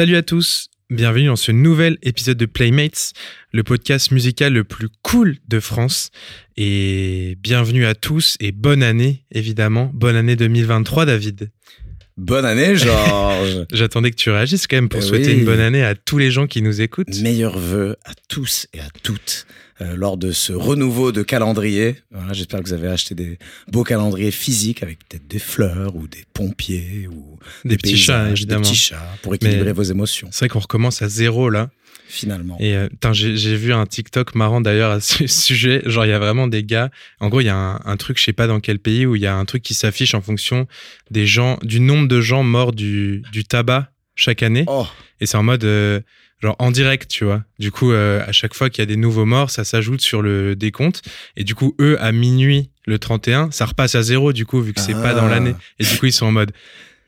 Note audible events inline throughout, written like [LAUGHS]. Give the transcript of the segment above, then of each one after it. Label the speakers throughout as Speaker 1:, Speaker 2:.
Speaker 1: Salut à tous, bienvenue dans ce nouvel épisode de Playmates, le podcast musical le plus cool de France. Et bienvenue à tous et bonne année, évidemment. Bonne année 2023, David.
Speaker 2: Bonne année, Georges. [LAUGHS]
Speaker 1: J'attendais que tu réagisses quand même pour
Speaker 2: Eh
Speaker 1: souhaiter
Speaker 2: oui.
Speaker 1: une bonne année à tous les gens qui nous écoutent.
Speaker 2: Meilleurs vœux à tous et à toutes euh, lors de ce renouveau de calendrier. Voilà, J'espère que vous avez acheté des beaux calendriers physiques avec peut-être des fleurs ou des pompiers ou
Speaker 1: Des petits chats, évidemment.
Speaker 2: Des petits chats pour équilibrer
Speaker 1: Mais-
Speaker 2: vos émotions,
Speaker 1: C'est vrai qu'on recommence à zéro là.
Speaker 2: finalement.
Speaker 1: Et euh, j'ai j'ai vu un TikTok marrant d'ailleurs à ce [LAUGHS] sujet. Genre, il y a vraiment des gars. En gros, il y a un, un truc, je sais pas dans quel pays, où il y a un truc qui s'affiche en fonction des gens, du nombre de gens morts du, du tabac chaque année.
Speaker 2: Oh,
Speaker 1: Et c'est en mode, euh, genre en direct, tu vois. Du coup, euh, à chaque fois qu'il y a des nouveaux morts, ça s'ajoute sur le décompte. Et du coup, eux, à minuit, le 31, ça repasse à zéro, du coup, vu que c'est pas dans
Speaker 2: Ah.
Speaker 1: l'année. Et du coup, ils sont en mode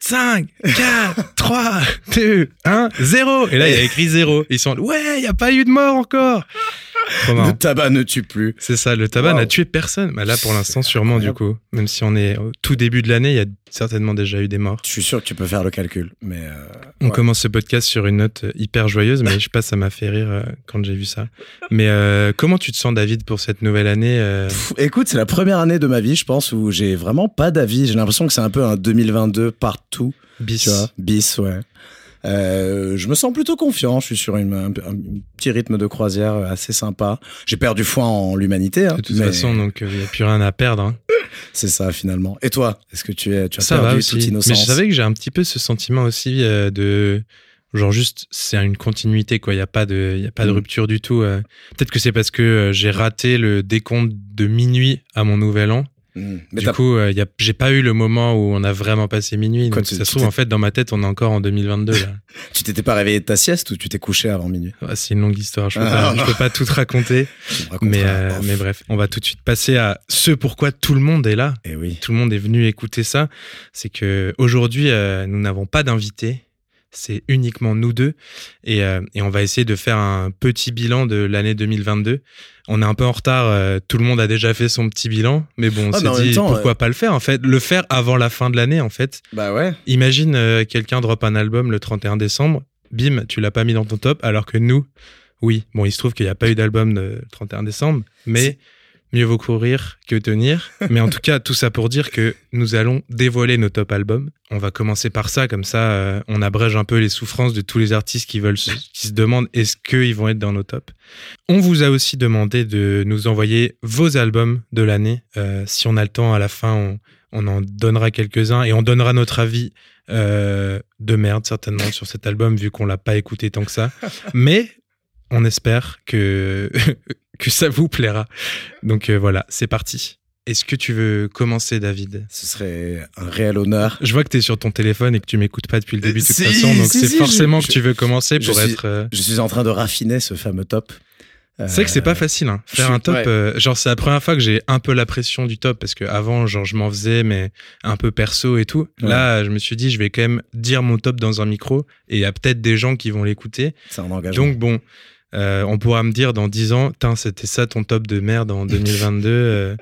Speaker 1: 5, 4, 3, 2, 1, 0. Et là, il y a écrit 0. Ils sont ouais, il n'y a pas eu de mort encore.
Speaker 2: Le tabac ne tue plus.
Speaker 1: C'est ça, le tabac
Speaker 2: Wow.
Speaker 1: n'a tué personne. Bah là, pour l'instant, sûrement, du coup. Même si on est au tout début de l'année, il y a certainement déjà eu des morts.
Speaker 2: Je suis sûr que tu peux faire le calcul, mais euh,
Speaker 1: On
Speaker 2: ouais.
Speaker 1: commence ce podcast sur une note euh, hyper joyeuse, mais je sais pas, ça m'a fait rire euh, quand j'ai vu ça. Mais euh, comment tu te sens, David, pour cette nouvelle année euh,
Speaker 2: Pff, écoute, c'est la première année de ma vie, je pense, où j'ai vraiment pas d'avis. J'ai l'impression que c'est un peu un 2022 partout.
Speaker 1: bis
Speaker 2: Tu vois, bis, ouais. Euh, je me sens plutôt confiant. Je suis sur une- un, un petit rythme de croisière assez sympa. J'ai perdu foi en l'humanité. hein,
Speaker 1: De toute
Speaker 2: mais
Speaker 1: façon, donc il n'y a plus rien à perdre. hein. [LAUGHS]
Speaker 2: c'est ça finalement. Et toi, est-ce que tu es, tu as
Speaker 1: Ça
Speaker 2: perdu toute innocence
Speaker 1: Mais je savais que j'ai un petit peu ce sentiment aussi euh, de. Genre juste, c'est une continuité, quoi. Il n'y a pas de, il y a pas de
Speaker 2: Mm.
Speaker 1: rupture du tout. euh. Peut-être que c'est parce que euh, j'ai raté le décompte de minuit à mon nouvel an.
Speaker 2: Mais
Speaker 1: du coup, euh, il y a- j'ai pas eu le moment où on a vraiment passé minuit.
Speaker 2: Quoi,
Speaker 1: donc
Speaker 2: tu-
Speaker 1: ça se trouve, en fait, dans ma tête, on est encore en 2022. Là. [LAUGHS]
Speaker 2: tu t'étais pas réveillé de ta sieste ou tu t'es couché avant minuit?
Speaker 1: Ouais, c'est une longue histoire. Je peux,
Speaker 2: Ah.
Speaker 1: pas, je peux pas tout te raconter. [LAUGHS] Mais, euh, mais bref, on va tout de suite passer à ce pourquoi tout le monde est là.
Speaker 2: Eh oui.
Speaker 1: Tout le monde est venu écouter ça. C'est que aujourd'hui, euh, nous n'avons pas d'invités. C'est uniquement nous deux. Et, euh, et on va essayer de faire un petit bilan de l'année 2022. On est un peu en retard. euh, tout le monde a déjà fait son petit bilan. Mais bon, on
Speaker 2: Ah,
Speaker 1: s'est dit
Speaker 2: temps,
Speaker 1: pourquoi pas le faire en fait? Le faire avant la fin de l'année en fait.
Speaker 2: Bah ouais.
Speaker 1: Imagine euh, quelqu'un drop un album le 31 décembre, bim, tu l'as pas mis dans ton top, alors que nous, oui. Bon, il se trouve qu'il n'y a pas eu d'album le 31 décembre, mais mieux vaut courir que tenir. mais en tout cas, tout ça pour dire que nous allons dévoiler nos top albums. On va commencer par ça, comme ça, euh, on abrège un peu les souffrances de tous les artistes qui veulent, se- qui se demandent est-ce qu'ils vont être dans nos tops? On vous a aussi demandé de nous envoyer vos albums de l'année. Euh, si on a le temps à la fin, on, en donnera quelques-uns et on donnera notre avis euh, de merde certainement sur cet album vu qu'on l'a pas écouté tant que ça. Mais on espère que que ça vous plaira. Donc euh, voilà, c'est parti. Est-ce que tu veux commencer, David?
Speaker 2: Ce serait un réel honneur.
Speaker 1: Je vois que tu es sur ton téléphone et que tu m'écoutes pas depuis le début de toute
Speaker 2: Si,
Speaker 1: façon, donc
Speaker 2: si,
Speaker 1: c'est
Speaker 2: si,
Speaker 1: forcément
Speaker 2: je-
Speaker 1: que tu veux commencer pour
Speaker 2: suis-
Speaker 1: être. euh,
Speaker 2: Je suis en train de raffiner ce fameux top.
Speaker 1: C'est vrai que c'est pas facile, hein. Faire un top.
Speaker 2: ouais.
Speaker 1: euh, genre, c'est la première fois que j'ai un peu la pression du top parce que avant, genre, je m'en faisais, mais un peu perso et tout.
Speaker 2: Ouais.
Speaker 1: Là, je me suis dit, je vais quand même dire mon top dans un micro et il y a peut-être des gens qui vont l'écouter.
Speaker 2: C'est un engagement.
Speaker 1: Donc, bon, euh, on pourra me dire dans 10 ans, c'était ça ton top de merde en 2022. euh,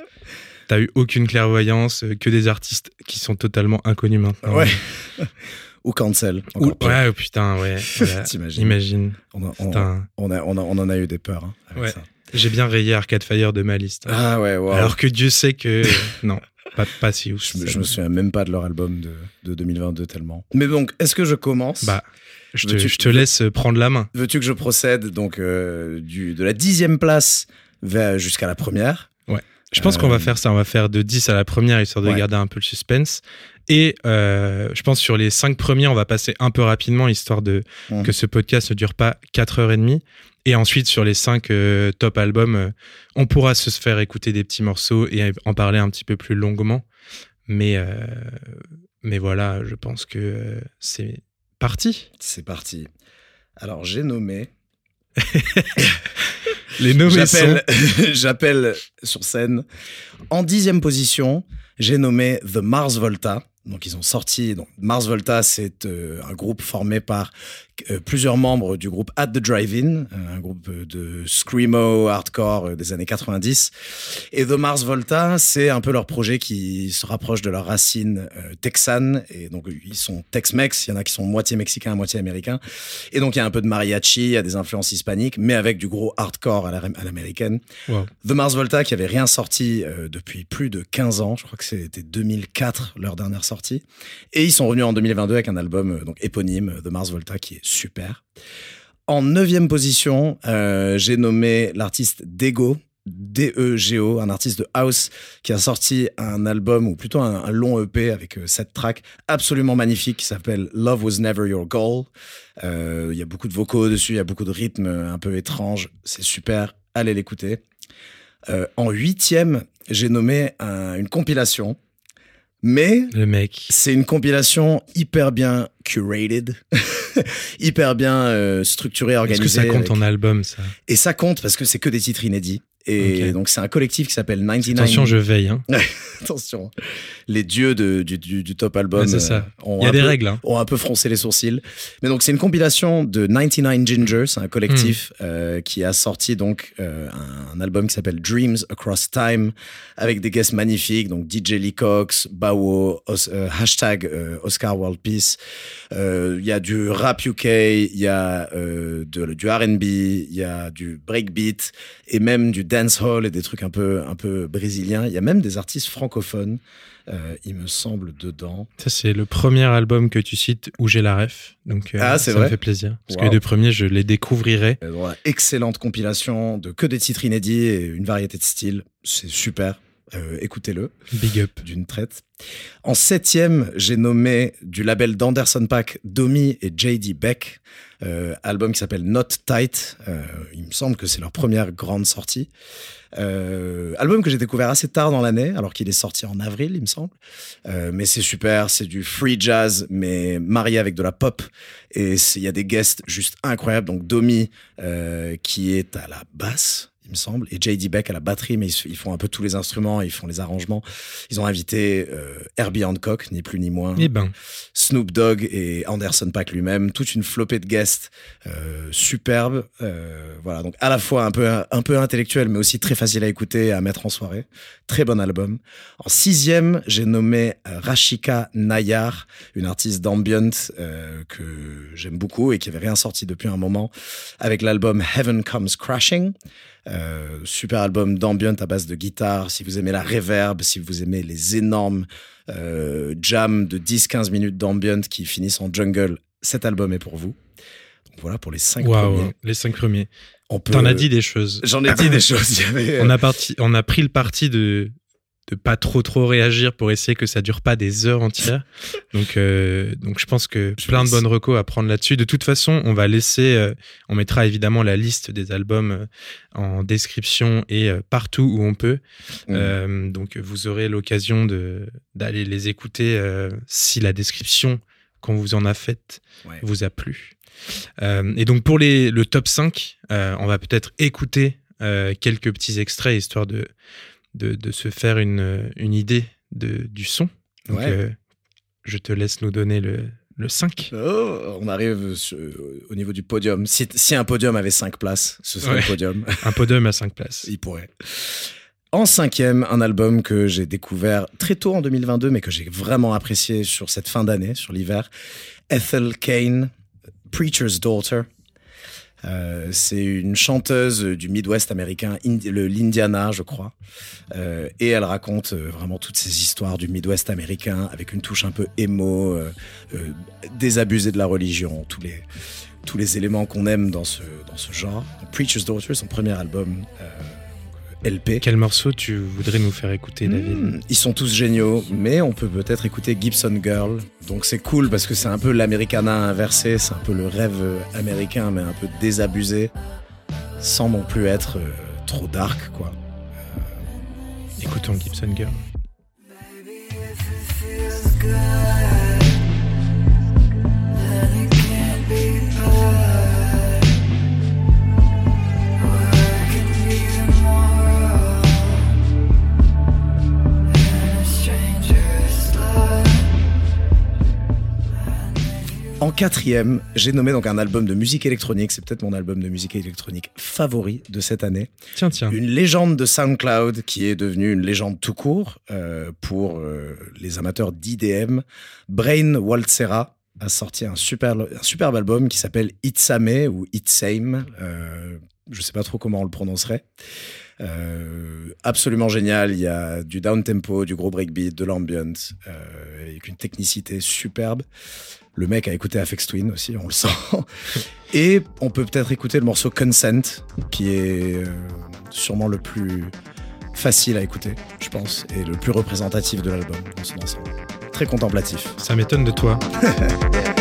Speaker 1: T'as eu aucune clairvoyance, euh, que des artistes qui sont totalement inconnus maintenant.
Speaker 2: Ouais. [LAUGHS] Ou cancel.
Speaker 1: Ou- ouais, oh, putain, ouais. [LAUGHS] voilà.
Speaker 2: T'imagines.
Speaker 1: Imagine.
Speaker 2: On, a- on-
Speaker 1: Putain.
Speaker 2: on a- on a- on en a eu des peurs. hein, avec
Speaker 1: Ouais.
Speaker 2: ça.
Speaker 1: J'ai bien rayé Arcade Fire de ma liste.
Speaker 2: Ah ouais, wow.
Speaker 1: Alors que Dieu sait que. non, pas, pas si ouf.
Speaker 2: je, me- je me souviens même pas de leur album de, de 2022 tellement. Mais donc, est-ce que je commence
Speaker 1: Bah, je te, je te laisse prendre la main.
Speaker 2: Veux-tu que je procède donc euh, du, de la dixième place vers- jusqu'à la première?
Speaker 1: Je pense
Speaker 2: Euh,
Speaker 1: qu'on va faire ça. On va faire de 10 à la première, histoire de
Speaker 2: Ouais.
Speaker 1: garder un peu le suspense. Et euh, je pense sur les 5 premiers, on va passer un peu rapidement, histoire de
Speaker 2: Mhm.
Speaker 1: que ce podcast ne dure pas 4h30. Et ensuite, sur les 5 top albums, euh, on pourra se faire écouter des petits morceaux et en parler un petit peu plus longuement. Mais, euh, mais voilà, je pense que euh, c'est parti.
Speaker 2: C'est parti. Alors, j'ai nommé [LAUGHS]
Speaker 1: Les nommés [LAUGHS]
Speaker 2: j'appelle sur scène. En dixième position, j'ai nommé The Mars Volta. Donc ils ont sorti. Donc Mars Volta, c'est euh, un groupe formé par euh, plusieurs membres du groupe At the Drive-In, euh, un groupe de screamo hardcore euh, des années 90. Et The Mars Volta, c'est un peu leur projet qui se rapproche de leurs racines texanes. Et donc ils sont Tex-Mex. Il y en a qui sont moitié mexicains, moitié américains. Et donc il y a un peu de mariachi, il y a des influences hispaniques, mais avec du gros hardcore à la- à l'américaine.
Speaker 1: Wow.
Speaker 2: The Mars Volta qui avait rien sorti depuis plus de 15 ans, je crois que c'était 2004 leur dernière Et ils sont revenus en 2022 avec un album euh, donc éponyme, euh, The Mars Volta, qui est super. En neuvième position, euh, j'ai nommé l'artiste Dego. D-E-G-O, un artiste de house qui a sorti un album ou plutôt un, long EP avec euh, sept tracks absolument magnifique qui s'appelle Love Was Never Your Goal. Il y a beaucoup de vocaux dessus, il y a beaucoup de rythmes un peu étranges, c'est super, allez l'écouter. En huitième, j'ai nommé un- une compilation, mais
Speaker 1: Le mec.
Speaker 2: c'est une compilation hyper bien curated, [LAUGHS] hyper bien euh, structurée,
Speaker 1: Est-ce
Speaker 2: organisée.
Speaker 1: que ça compte
Speaker 2: avec-
Speaker 1: en album, ça?
Speaker 2: Et ça compte parce que c'est que des titres inédits. Et donc c'est un collectif qui s'appelle 99.
Speaker 1: Attention, je veille. Hein. [LAUGHS]
Speaker 2: Attention. Les dieux de- du, du- du top album
Speaker 1: Ouais, c'est ça.
Speaker 2: euh, ont
Speaker 1: Il y a
Speaker 2: un
Speaker 1: des
Speaker 2: peu-
Speaker 1: règles. Hein.
Speaker 2: ont un peu froncé les sourcils. Mais donc c'est une compilation de 99 Ginger, c'est un collectif
Speaker 1: Hmm.
Speaker 2: euh, qui a sorti donc euh, un, un album qui s'appelle Dreams Across Time avec des guests magnifiques, donc DJ Lee Cox, Bawo, Os- euh, hashtag Oscar World Peace. Il y a du rap UK, il y a de- du R&B, il y a du breakbeat et même du dancehall et des trucs un peu un peu brésiliens. Il y a même des artistes francophones, euh, il me semble dedans.
Speaker 1: Ça, c'est le premier album que tu cites où j'ai la ref. Donc, euh,
Speaker 2: Ah,
Speaker 1: ça
Speaker 2: vrai
Speaker 1: me fait plaisir. Parce que les deux premiers, je les découvrirai.
Speaker 2: Voilà, excellente compilation de que des titres inédits et une variété de styles. C'est super. Euh, Écoutez-le
Speaker 1: Big up.
Speaker 2: d'une traite. En septième, j'ai nommé du label d'Anderson Pack Domi et JD Beck, euh, album qui s'appelle Not Tight. Euh, il me semble que c'est leur première grande sortie. Album que j'ai découvert assez tard dans l'année, alors qu'il est sorti en avril, il me semble. Mais c'est super, c'est du free jazz, mais marié avec de la pop. Et il y a des guests juste incroyables. Donc Domi, qui est à la basse, il me semble, et JD Beck à la batterie, mais ils, font un peu tous les instruments, ils font les arrangements. Ils ont invité euh, Herbie Hancock, ni plus ni moins,
Speaker 1: Eh ben,
Speaker 2: Snoop Dogg et Anderson Paak lui-même, toute une flopée de guests euh, superbes. Euh, voilà, donc à la fois un peu un peu intellectuel, mais aussi très facile à écouter et à mettre en soirée. Très bon album. En sixième, j'ai nommé euh, Rashika Nayar, une artiste d'ambient que j'aime beaucoup et qui avait rien sorti depuis un moment, avec l'album Heaven Comes Crashing. Euh, super album d'ambient à base de guitare. Si vous aimez la reverb, si vous aimez les énormes euh, jams de 10-15 minutes d'ambient qui finissent en jungle, cet album est pour vous. Donc voilà pour les cinq
Speaker 1: waouh,
Speaker 2: premiers.
Speaker 1: les cinq premiers.
Speaker 2: On peut...
Speaker 1: T'en as dit des choses.
Speaker 2: J'en ai dit des [LAUGHS] choses. avait, euh,
Speaker 1: On a, parti, on a pris le parti de de pas trop trop réagir pour essayer que ça dure pas des heures entières. [LAUGHS] Donc euh, donc je pense que
Speaker 2: Je
Speaker 1: plein de bonnes recos à prendre là-dessus. De toute façon, on va laisser euh, on mettra évidemment la liste des albums euh, en description et partout où on peut. Donc vous aurez l'occasion de d'aller les écouter si la description qu'on vous en a faite
Speaker 2: Ouais.
Speaker 1: vous a plu. Euh, et donc pour les, le top 5, euh, on va peut-être écouter euh, quelques petits extraits histoire de, de, de se faire une, une idée de, du son. Donc
Speaker 2: Ouais.
Speaker 1: euh, je te laisse nous donner le, le 5.
Speaker 2: Oh, on arrive sur- au niveau du podium. Si, si un podium avait cinq places, ce serait
Speaker 1: Ouais.
Speaker 2: le podium. [LAUGHS]
Speaker 1: Un podium à 5 places.
Speaker 2: Il pourrait. En cinquième, un album que j'ai découvert très tôt en 2022, mais que j'ai vraiment apprécié sur cette fin d'année, sur l'hiver. Ethel Kane, Preacher's Daughter. Euh, c'est une chanteuse du Midwest américain, l'Indiana, je crois. Euh, et elle raconte euh, vraiment toutes ces histoires du Midwest américain avec une touche un peu émo, désabusée de la religion, tous les, tous les éléments qu'on aime dans ce, dans ce genre. Preacher's Daughter, son premier album LP.
Speaker 1: Quel morceau tu voudrais nous faire écouter, David?
Speaker 2: Hmm, Ils sont tous géniaux, mais on peut peut-être écouter Gibson Girl. Donc c'est cool parce que c'est un peu l'Americana inversé, c'est un peu le rêve américain, mais un peu désabusé, sans non plus être euh, trop dark, quoi.
Speaker 1: Écoutons Gibson Girl.
Speaker 3: It
Speaker 2: quatrième, j'ai nommé donc un album de musique électronique. C'est peut-être mon album de musique électronique favori de cette année.
Speaker 1: Tiens, tiens.
Speaker 2: Une légende de SoundCloud qui est devenue une légende tout court euh, pour euh, les amateurs d'IDM. Brain Waltzera a sorti un, super, un superbe album qui s'appelle Itsame ou Itsame. Euh, je sais pas trop comment on le prononcerait. Euh, absolument génial. Il y a du down tempo, du gros breakbeat, de l'ambient, euh, avec une technicité superbe. Le mec a écouté Afex Twin aussi, on le sent. [LAUGHS] Et on peut peut-être écouter le morceau Consent, qui est euh, sûrement le plus facile à écouter, je pense, et le plus représentatif de l'album dans son ensemble. Très contemplatif.
Speaker 1: Ça m'étonne de toi. [LAUGHS]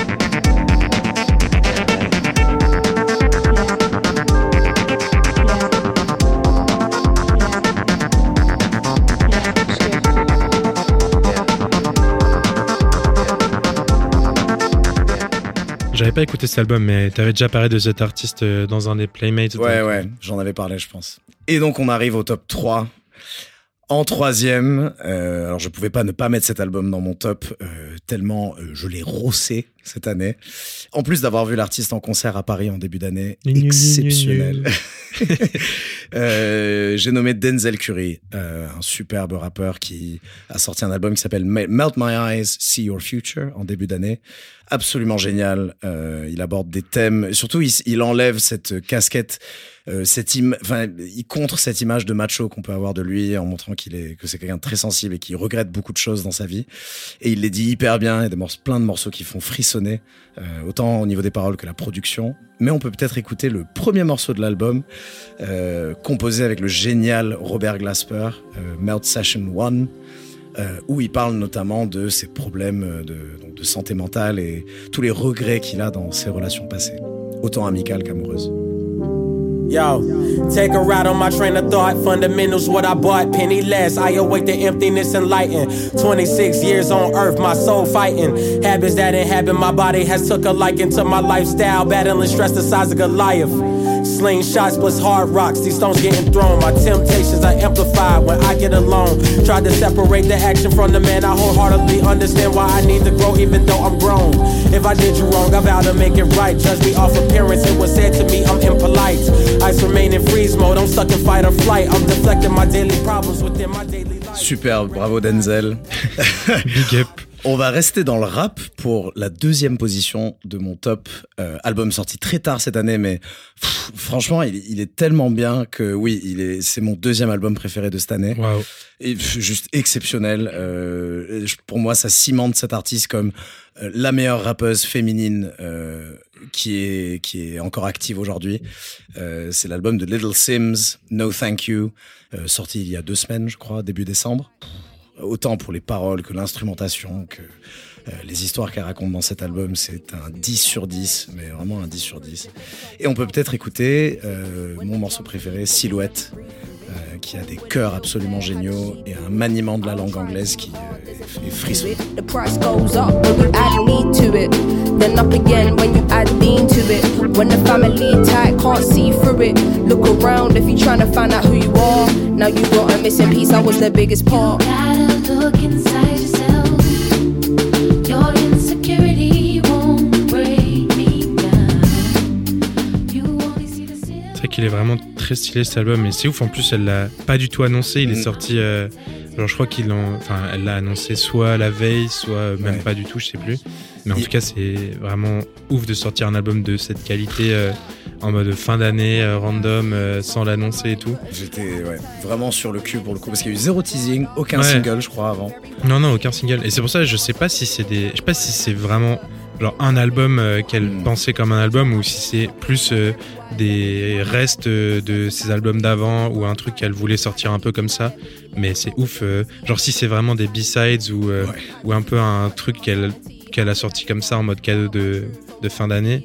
Speaker 1: J'avais pas écouté cet album, mais t'avais déjà parlé de cet artiste euh, dans un des Playmates.
Speaker 2: Ouais,
Speaker 1: donc,
Speaker 2: ouais, j'en avais parlé, je pense. Et donc, on arrive au top 3. En troisième, euh, alors je pouvais pas ne pas mettre cet album dans mon top, euh, tellement euh, je l'ai rossé cette année. En plus d'avoir vu l'artiste en concert à Paris en début d'année,
Speaker 1: Gnu, gnu, gnu,
Speaker 2: exceptionnel. [LAUGHS] [LAUGHS] Euh, J'ai nommé Denzel Curry, euh, un superbe rappeur qui a sorti un album qui s'appelle Me- Melt My Eyes, See Your Future en début d'année. Absolument génial. Euh, il aborde des thèmes, surtout il, enlève cette casquette cette im- il contre cette image de macho qu'on peut avoir de lui en montrant qu'il est que c'est quelqu'un de très sensible et qui regrette beaucoup de choses dans sa vie. Et il les dit hyper bien. Il y a des morceaux, plein de morceaux qui font frissonner, autant au niveau des paroles que la production. Mais on peut peut-être écouter le premier morceau de l'album, euh, composé avec le génial Robert Glasper, euh, Melt Session 1. euh, où il parle notamment de ses problèmes de santé mentale et tous les regrets qu'il a dans ses relations passées, autant amicales qu'amoureuses.
Speaker 3: Yo, take a ride on my train of thought. Fundamentals, what I bought, penny less. I awake the emptiness and lighten. 26 years on earth, my soul fighting. Habits that inhabit my body has took a liking to my lifestyle. Battling stress the size of Goliath. Sling shots plus hard rocks, these stones getting thrown. My temptations are amplified when I get alone. Tried to separate the action from the man. I wholeheartedly understand why I need to grow, even though I'm grown. If I did you wrong, I vow to make it right. Judge me off appearance, it was said to me I'm impolite. Ice remain in freeze mode, I'm stuck in fight or flight. I'm deflecting my daily problems within my daily life.
Speaker 2: Superbe, bravo Denzel.
Speaker 1: Big up.
Speaker 2: On va rester dans le rap pour la deuxième position de mon top euh, album sorti très tard cette année, mais pff, franchement, il, il est tellement bien que oui, il est, c'est mon deuxième album préféré de cette année. Et pff, juste exceptionnel. Euh, pour moi, ça cimente cet artiste comme euh, la meilleure rappeuse féminine qui est qui est encore active aujourd'hui. C'est l'album de Little Sims, No Thank You, sorti il y a deux semaines, je crois, début décembre. Autant pour les paroles que l'instrumentation, que les histoires qu'elle raconte dans cet album, c'est un 10 sur 10, mais vraiment un 10 sur 10. Et on peut peut-être écouter euh, mon morceau préféré, Silhouette, euh, qui a des chœurs absolument géniaux et un maniement de la langue anglaise qui euh, est, est frisson.
Speaker 4: The price goes up when you add me to it. Then up again when you add lean to it. When the family tight can't see through it. Look around if you're trying to find out who you are. Now you got a missing piece, I was the biggest part.
Speaker 5: Gotta look inside
Speaker 1: qu'il est vraiment très stylé cet album et c'est ouf en plus elle l'a pas du tout annoncé il est
Speaker 2: Mm.
Speaker 1: sorti euh, genre je crois qu'il l'en- enfin elle l'a annoncé soit la veille soit même
Speaker 2: Ouais.
Speaker 1: pas du tout je sais plus mais en
Speaker 2: Il-
Speaker 1: tout cas c'est vraiment ouf de sortir un album de cette qualité euh, en mode fin d'année euh, random euh, sans l'annoncer et tout
Speaker 2: J'étais ouais, vraiment sur le cul pour le coup, parce qu'il y a eu zéro teasing, aucun
Speaker 1: Ouais.
Speaker 2: single, je crois, avant.
Speaker 1: non non aucun single et c'est pour ça que je sais pas si c'est des je sais pas si c'est vraiment genre un album euh, qu'elle
Speaker 2: Mm.
Speaker 1: pensait comme un album ou si c'est plus euh, des restes euh, de ses albums d'avant ou un truc qu'elle voulait sortir un peu comme ça mais c'est ouf euh, genre si c'est vraiment des B-sides ou, euh,
Speaker 2: Ouais.
Speaker 1: ou un peu un truc qu'elle qu'elle a sorti comme ça en mode cadeau de, de fin d'année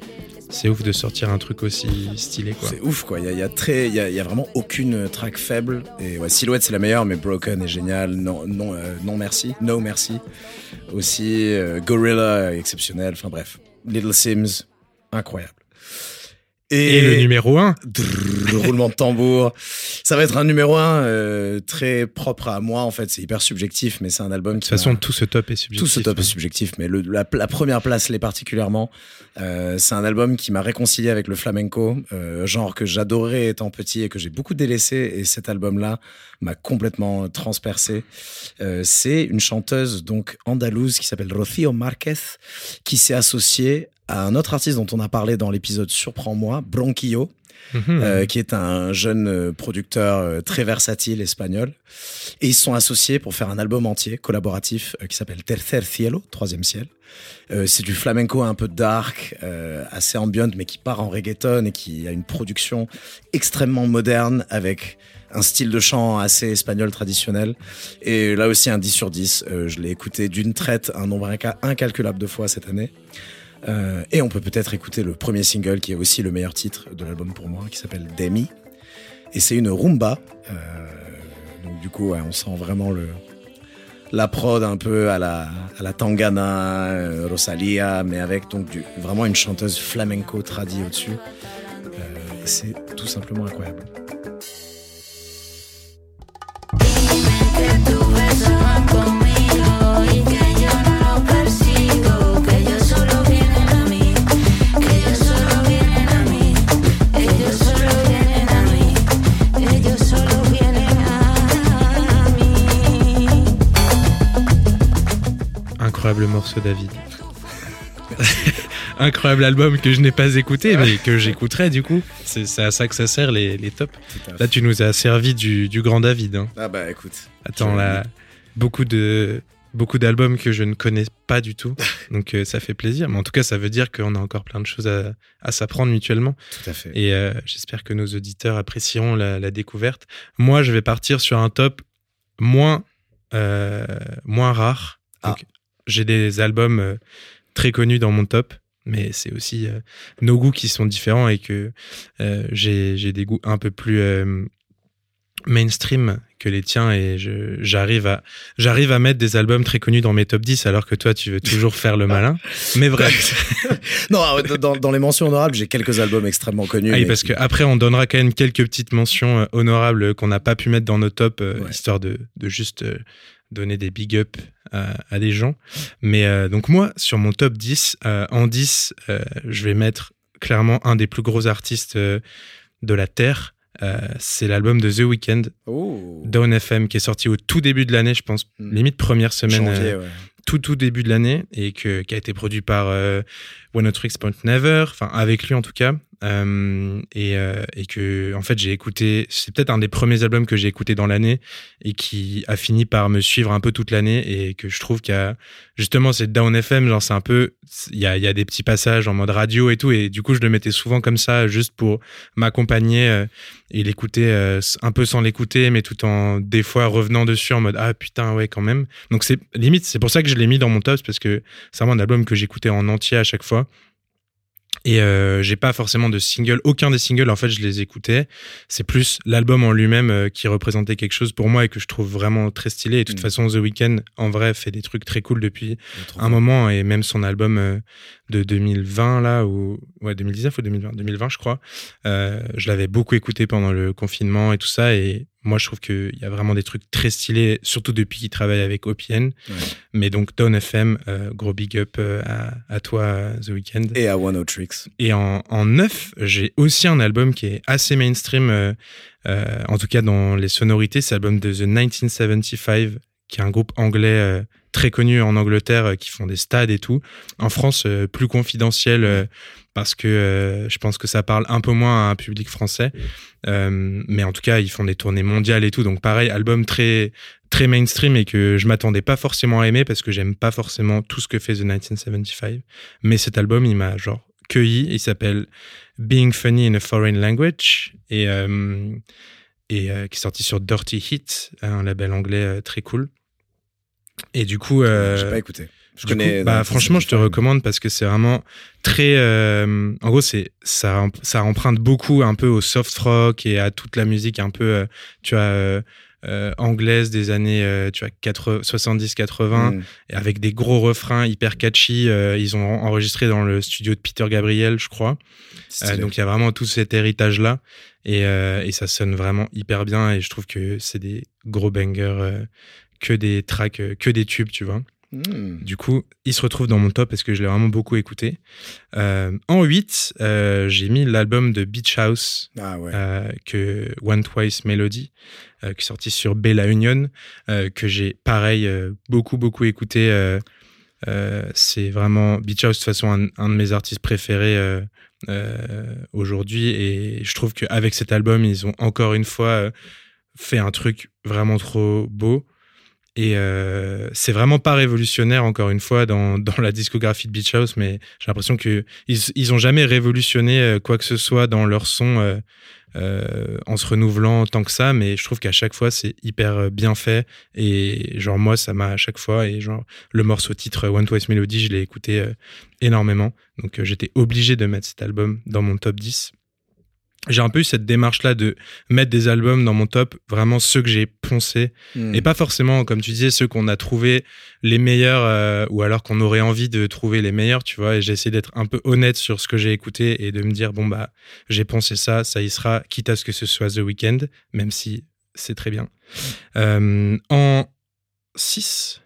Speaker 1: c'est ouf de sortir un truc aussi stylé quoi
Speaker 2: C'est ouf, quoi. Il y a, vraiment aucune track faible. Et ouais, Silhouette, c'est la meilleure, mais Broken est génial. Non, non, euh, non merci. No merci. Aussi, euh, Gorilla, exceptionnel. Enfin bref, Little Sims, incroyable.
Speaker 1: Et, le numéro 1.
Speaker 2: Drrr, roulement de tambour. Ça va être un numéro un euh, très propre à moi en fait. C'est hyper subjectif, mais c'est un album
Speaker 1: De
Speaker 2: qui
Speaker 1: toute façon, tout ce top est subjectif.
Speaker 2: tout ce top est subjectif, mais le- la, la première place l'est particulièrement. Euh, c'est un album qui m'a réconcilié avec le flamenco, euh, genre que j'adorais étant petit et que j'ai beaucoup délaissé. Et cet album-là m'a complètement transpercé. C'est une chanteuse donc andalouse qui s'appelle Rocío Márquez, qui s'est associée à un autre artiste dont on a parlé dans l'épisode Surprends-moi, Bronquillo
Speaker 1: Mhm.
Speaker 2: euh, qui est un jeune euh, producteur euh, très versatile espagnol. Et ils se sont associés pour faire un album entier collaboratif euh, qui s'appelle Tercer Cielo, Troisième Ciel. Euh, c'est du flamenco un peu dark, assez ambient, mais qui part en reggaeton et qui a une production extrêmement moderne avec un style de chant assez espagnol traditionnel. Et là aussi un 10 sur 10. Euh, je l'ai écouté d'une traite un nombre inca- incalculable de fois cette année. Euh, et on peut peut-être écouter le premier single qui est aussi le meilleur titre de l'album pour moi, qui s'appelle Demi. Et c'est une rumba. Euh, donc du coup, on sent vraiment le la prod un peu à la, à la Tangana, euh, Rosalia, mais avec donc vraiment une chanteuse flamenco tradie au-dessus. C'est tout simplement incroyable.
Speaker 1: Incroyable morceau, David. [LAUGHS] Incroyable album que je n'ai pas écouté, mais que j'écouterai du coup. C'est à ça que ça sert les, les tops. Là, tu nous as servi du, du grand David. hein.
Speaker 2: Ah bah écoute.
Speaker 1: Attends, là, beaucoup de beaucoup d'albums que je ne connais pas du tout. [LAUGHS] Donc euh, ça fait plaisir. Mais en tout cas, ça veut dire qu'on a encore plein de choses à, à s'apprendre mutuellement.
Speaker 2: Tout à fait.
Speaker 1: Et euh, j'espère que nos auditeurs apprécieront la, la découverte. Moi, je vais partir sur un top moins, euh, moins rare. Donc, j'ai des albums euh, très connus dans mon top, mais c'est aussi euh, nos goûts qui sont différents et que euh, j'ai des goûts un peu plus mainstream que les tiens et j'arrive à j'arrive à mettre des albums très connus dans mes top 10 alors que toi tu veux toujours faire le [LAUGHS] malin mais bref [LAUGHS]
Speaker 2: non, ah dans, dans les mentions honorables, j'ai quelques albums extrêmement connus.
Speaker 1: Ah oui, parce
Speaker 2: qui-
Speaker 1: qu'après, on donnera quand même quelques petites mentions honorables qu'on n'a pas pu mettre dans nos tops,
Speaker 2: Ouais.
Speaker 1: histoire de, de juste donner des big up à, à des gens. Mais euh, donc, moi, sur mon top 10, euh, en 10, euh, je vais mettre clairement un des plus gros artistes euh, de la Terre. Euh, c'est l'album de The Weeknd,
Speaker 2: Oh.
Speaker 1: Down FM, qui est sorti au tout début de l'année, je pense,
Speaker 2: Mm.
Speaker 1: limite première semaine.
Speaker 2: Janvier,
Speaker 1: euh,
Speaker 2: ouais.
Speaker 1: tout tout début de l'année et que, qui a été produit par euh, One Tricks Point Never, enfin avec lui en tout cas. Euh, et, euh, et que en fait j'ai écouté, c'est peut-être un des premiers albums que j'ai écouté dans l'année et qui a fini par me suivre un peu toute l'année et que je trouve qu'il y a justement c'est Down FM, genre c'est un peu, il y a, y a des petits passages en mode radio et tout et du coup je le mettais souvent comme ça juste pour m'accompagner euh, et l'écouter un peu sans l'écouter mais tout en des fois revenant dessus en mode ah putain ouais quand même. Donc c'est limite c'est pour ça que je l'ai mis dans mon top parce que c'est vraiment un album que j'écoutais en entier à chaque fois et euh, j'ai pas forcément de single aucun des singles en fait je les écoutais. C'est plus l'album en lui-même euh, qui représentait quelque chose pour moi et que je trouve vraiment très stylé. Et de toute
Speaker 2: Mm.
Speaker 1: façon The Weeknd en vrai fait des trucs très cool depuis un moment. Et même son album euh, de 2020 là ou ouais 2019 ou 2020 2020 je crois euh, je l'avais beaucoup écouté pendant le confinement et tout ça. Et moi je trouve qu'il y a vraiment des trucs très stylés surtout depuis qu'il travaille avec OPN
Speaker 2: Ouais.
Speaker 1: mais donc Down FM euh, gros big up euh, à, à toi euh, The Weeknd
Speaker 2: Et à One Hot Tricks.
Speaker 1: et en, en neuf, j'ai aussi un album qui est assez mainstream, euh, en tout cas dans les sonorités. C'est l'album de The 1975, qui est un groupe anglais très connu en Angleterre, euh, qui font des stades et tout. En France, euh, plus confidentiel, euh, parce que je pense que ça parle un peu moins à un public français. Mais en tout cas, ils font des tournées mondiales et tout. Donc pareil, album très très mainstream et que je m'attendais pas forcément à aimer parce que j'aime pas forcément tout ce que fait The 1975. Mais cet album, il m'a genre cueilli. Il s'appelle Being Funny in a Foreign Language et, et qui est sorti sur Dirty Hit, un label anglais très cool. Et du coup, euh,
Speaker 2: J'ai pas écouté. Je connais.
Speaker 1: coup, bah, franchement, je te recommande parce que c'est vraiment très. euh, en gros, c'est ça, ça emprunte beaucoup un peu au soft rock et à toute la musique un peu, euh, tu vois, euh, anglaise des années euh, tu vois 70-80
Speaker 2: Mm.
Speaker 1: et avec des gros refrains hyper catchy. euh, ils ont enregistré dans le studio de Peter Gabriel, je crois. Euh, donc il y a vraiment tout cet héritage là et, et ça sonne vraiment hyper bien et je trouve que c'est des gros bangers, que des tracks, que des tubes, tu vois.
Speaker 2: Mm.
Speaker 1: Du coup, il se retrouve dans mon top parce que je l'ai vraiment beaucoup écouté. Euh, en 8, euh, j'ai mis l'album de Beach House
Speaker 2: Ah ouais.
Speaker 1: euh, que One Twice Melody, qui est sorti sur Bella Union, que j'ai pareil beaucoup beaucoup écouté. c'est vraiment Beach House de toute façon un, un de mes artistes préférés aujourd'hui et je trouve qu'avec cet album ils ont encore une fois fait un truc vraiment trop beau. Et euh, c'est vraiment pas révolutionnaire, encore une fois, dans, [LAUGHS] dans la discographie de Beach House, mais j'ai l'impression que ils, ont jamais révolutionné euh, quoi que ce soit dans leur son euh, euh, en se renouvelant tant que ça, mais je trouve qu'à chaque fois c'est hyper bien fait. Et genre moi ça m'a à chaque fois et genre le morceau titre One Twice Melody je l'ai écouté énormément. Donc j'étais obligé de mettre cet album dans mon top 10 j'ai un peu eu cette démarche là de mettre des albums dans mon top vraiment ceux que j'ai poncés
Speaker 2: Mm.
Speaker 1: et pas forcément, comme tu disais, ceux qu'on a trouvé les meilleurs euh, ou alors qu'on aurait envie de trouver les meilleurs, tu vois. Et j'ai essayé d'être un peu honnête sur ce que j'ai écouté et de me dire, bon, bah, j'ai pensé ça, ça y sera, quitte à ce que ce soit The Weeknd, même si c'est très bien. Euh, en 6,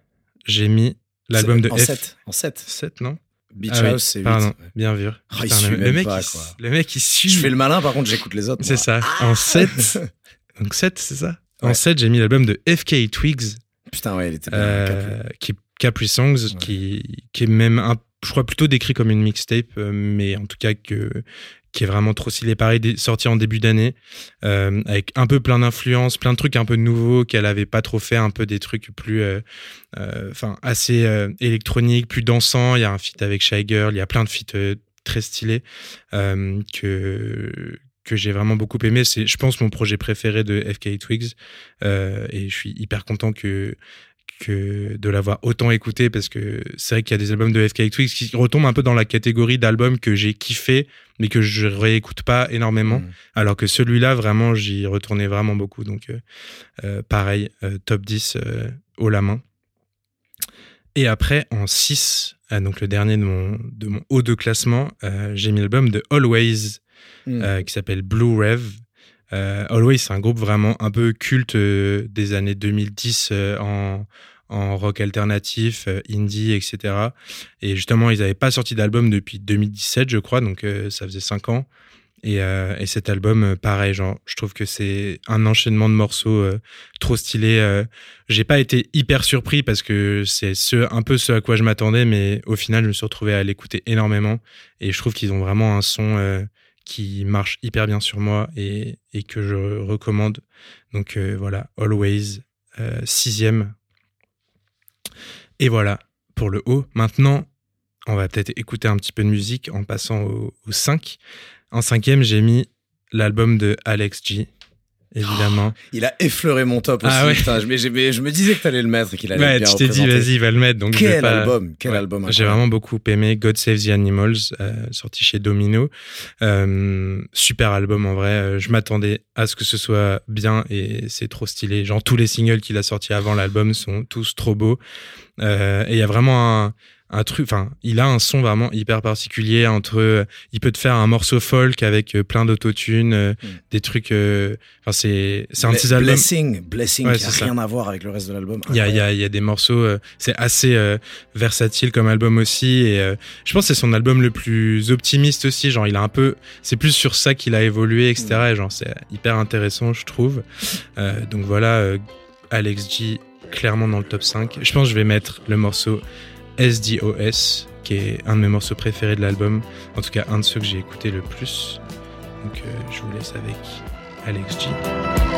Speaker 1: j'ai mis l'album de
Speaker 2: en
Speaker 1: F.
Speaker 2: 7. En 7.
Speaker 1: 7, non?
Speaker 2: Beach
Speaker 1: Ah oui,
Speaker 2: c'est 8.
Speaker 1: Pardon, bien vu.
Speaker 2: Ah,
Speaker 1: Putain, le, mec,
Speaker 2: pas,
Speaker 1: il, le mec, il suit.
Speaker 2: Je fais le malin, par contre, j'écoute les autres.
Speaker 1: C'est ça. En 7, donc 7, c'est ça? En
Speaker 2: Ouais.
Speaker 1: 7, j'ai mis l'album de FK Twigs.
Speaker 2: Putain, ouais, il était bien.
Speaker 1: euh, qui est Capri Songs,
Speaker 2: Ouais.
Speaker 1: qui, qui est même, un, je crois, plutôt décrit comme une mixtape, euh, mais en tout cas que, qui est vraiment trop stylé. Pareil, sorti en début d'année, euh, avec un peu plein d'influences, plein de trucs un peu nouveaux qu'elle avait pas trop fait, un peu des trucs plus, euh, euh, enfin, assez électroniques, plus dansants. Il y a un feat avec Shy Girl, il y a plein de feats très stylés que que j'ai vraiment beaucoup aimé. C'est, je pense, mon projet préféré de FK Twigs. Et je suis hyper content que que de l'avoir autant écouté parce que c'est vrai qu'il y a des albums de FK Twigs qui retombent un peu dans la catégorie d'albums que j'ai kiffé mais que je réécoute pas énormément
Speaker 2: Mm.
Speaker 1: alors que celui-là vraiment j'y retournais vraiment beaucoup donc euh, euh, pareil euh, top 10 euh, haut la main et après en 6 euh, donc le dernier de mon, de mon haut de classement j'ai mis l'album de Always
Speaker 2: Mm.
Speaker 1: euh, qui s'appelle Blue Rev. Always, c'est un groupe vraiment un peu culte des années 2010 euh, en, en rock alternatif, euh, indie, etc. Et justement, ils n'avaient pas sorti d'album depuis 2017, je crois, donc euh, ça faisait 5 ans. Et, euh, et cet album, pareil, genre, je trouve que c'est un enchaînement de morceaux trop stylé. J'ai pas été hyper surpris parce que c'est ce, un peu ce à quoi je m'attendais, mais au final, je me suis retrouvé à l'écouter énormément. Et je trouve qu'ils ont vraiment un son qui marche hyper bien sur moi et, et que je recommande. Donc voilà, Always, sixième. Et voilà pour le haut. Maintenant, on va peut-être écouter un petit peu de musique en passant au, au 5. En cinquième, j'ai mis l'album de Alex G, évidemment. [GASPS]
Speaker 2: Il a effleuré mon top aussi.
Speaker 1: Ah ouais.
Speaker 2: putain, je, mais je me disais que t'allais le mettre et qu'il allait
Speaker 1: ouais,
Speaker 2: bien
Speaker 1: tu t'es dit, vas-y, va le mettre. Donc je
Speaker 2: Quel
Speaker 1: pas-
Speaker 2: album, quel
Speaker 1: Ouais.
Speaker 2: album.
Speaker 1: J'ai vraiment beaucoup aimé God Save the Animals, euh, sorti chez Domino. Euh, super album en vrai. Euh, Je m'attendais à ce que ce soit bien et c'est trop stylé. Genre tous les singles qu'il a sortis avant l'album sont tous trop beaux. Euh, et il y a vraiment un, un truc. Enfin, il a un son vraiment hyper particulier entre. euh, Il peut te faire un morceau folk avec euh, plein d'autotunes, euh,
Speaker 2: Mm.
Speaker 1: des trucs. euh, Enfin, c'est c'est un de ses albums.
Speaker 2: Blessing, Blessing,
Speaker 1: Ouais,
Speaker 2: qui a
Speaker 1: ça.
Speaker 2: rien à voir avec le reste de l'album.
Speaker 1: Il y a, il y, a, il y a des morceaux, euh, c'est assez versatile comme album aussi. Et je pense que c'est son album le plus optimiste aussi. Genre, il a un peu, c'est plus sur ça qu'il a évolué, etc. Et genre, c'est hyper intéressant, je trouve. Donc voilà, Alex G, clairement dans le top 5. Je pense que je vais mettre le morceau SDOS, qui est un de mes morceaux préférés de l'album. En tout cas, un de ceux que j'ai écouté le plus. Donc, euh, je vous laisse avec Alex G.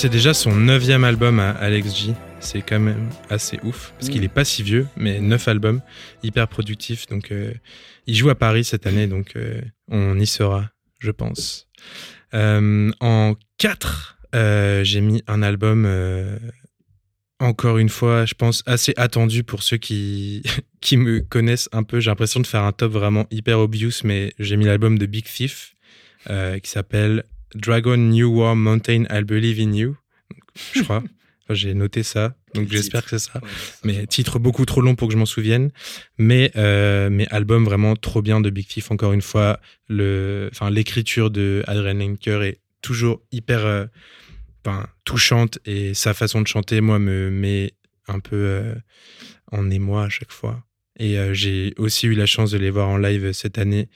Speaker 1: C'est déjà son neuvième album à Alex G. c'est quand même assez ouf parce
Speaker 2: Mm.
Speaker 1: qu'il est pas si vieux, mais neuf albums, hyper productif. Donc, euh, il joue à Paris cette année, donc euh, on y sera, je pense. Euh, en 4, j'ai mis un album, encore une fois, je pense, assez attendu pour ceux qui, [LAUGHS] qui me connaissent un peu. J'ai l'impression de faire un top vraiment hyper obvious, mais j'ai mis l'album de Big Thief euh, qui s'appelle Dragon New War Mountain I Believe in You. Je crois. [LAUGHS] Enfin, j'ai noté ça, donc j'espère que c'est ça.
Speaker 2: Ouais,
Speaker 1: Mais titre beaucoup trop long pour que je m'en souvienne. Mais, euh, mais album vraiment trop bien de Big Thief. Encore une fois, l'écriture de Adrian Lenker est toujours hyper euh, touchante et sa façon de chanter, moi, me met un peu euh, en émoi à chaque fois. Et euh, j'ai aussi eu la chance de les voir en live cette année.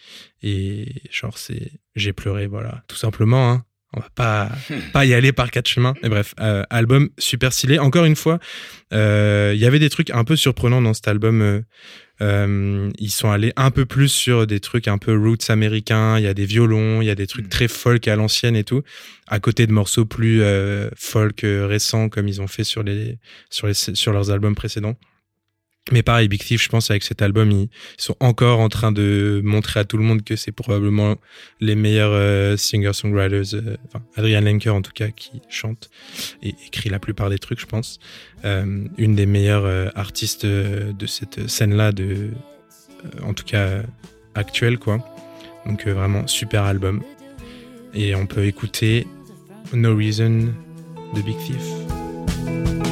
Speaker 1: Et genre, c'est, j'ai pleuré, voilà, tout simplement. Hein. On va pas, pas y aller par quatre chemins. Mais bref, euh, album super stylé. Encore une fois, euh, il y avait des trucs un peu surprenants dans cet album. euh, euh, ils sont allés un peu plus sur des trucs un peu roots américains. Il y a des violons, il y a des trucs
Speaker 2: Mm.
Speaker 1: très folk à l'ancienne et tout, à côté de morceaux plus euh, folk euh, récents comme ils ont fait sur les sur les sur leurs albums précédents. Mais pareil, Big Thief, je pense avec cet album, ils, sont encore en train de montrer à tout le monde que c'est probablement les meilleurs euh, singer-songwriters, euh, enfin Adrian Lenker en tout cas, qui chante et écrit la plupart des trucs, je pense. Euh, une des meilleures euh, artistes euh, de cette scène-là, de, en tout cas actuelle, quoi. Donc vraiment super album. Et on peut écouter No Reason de Big Thief.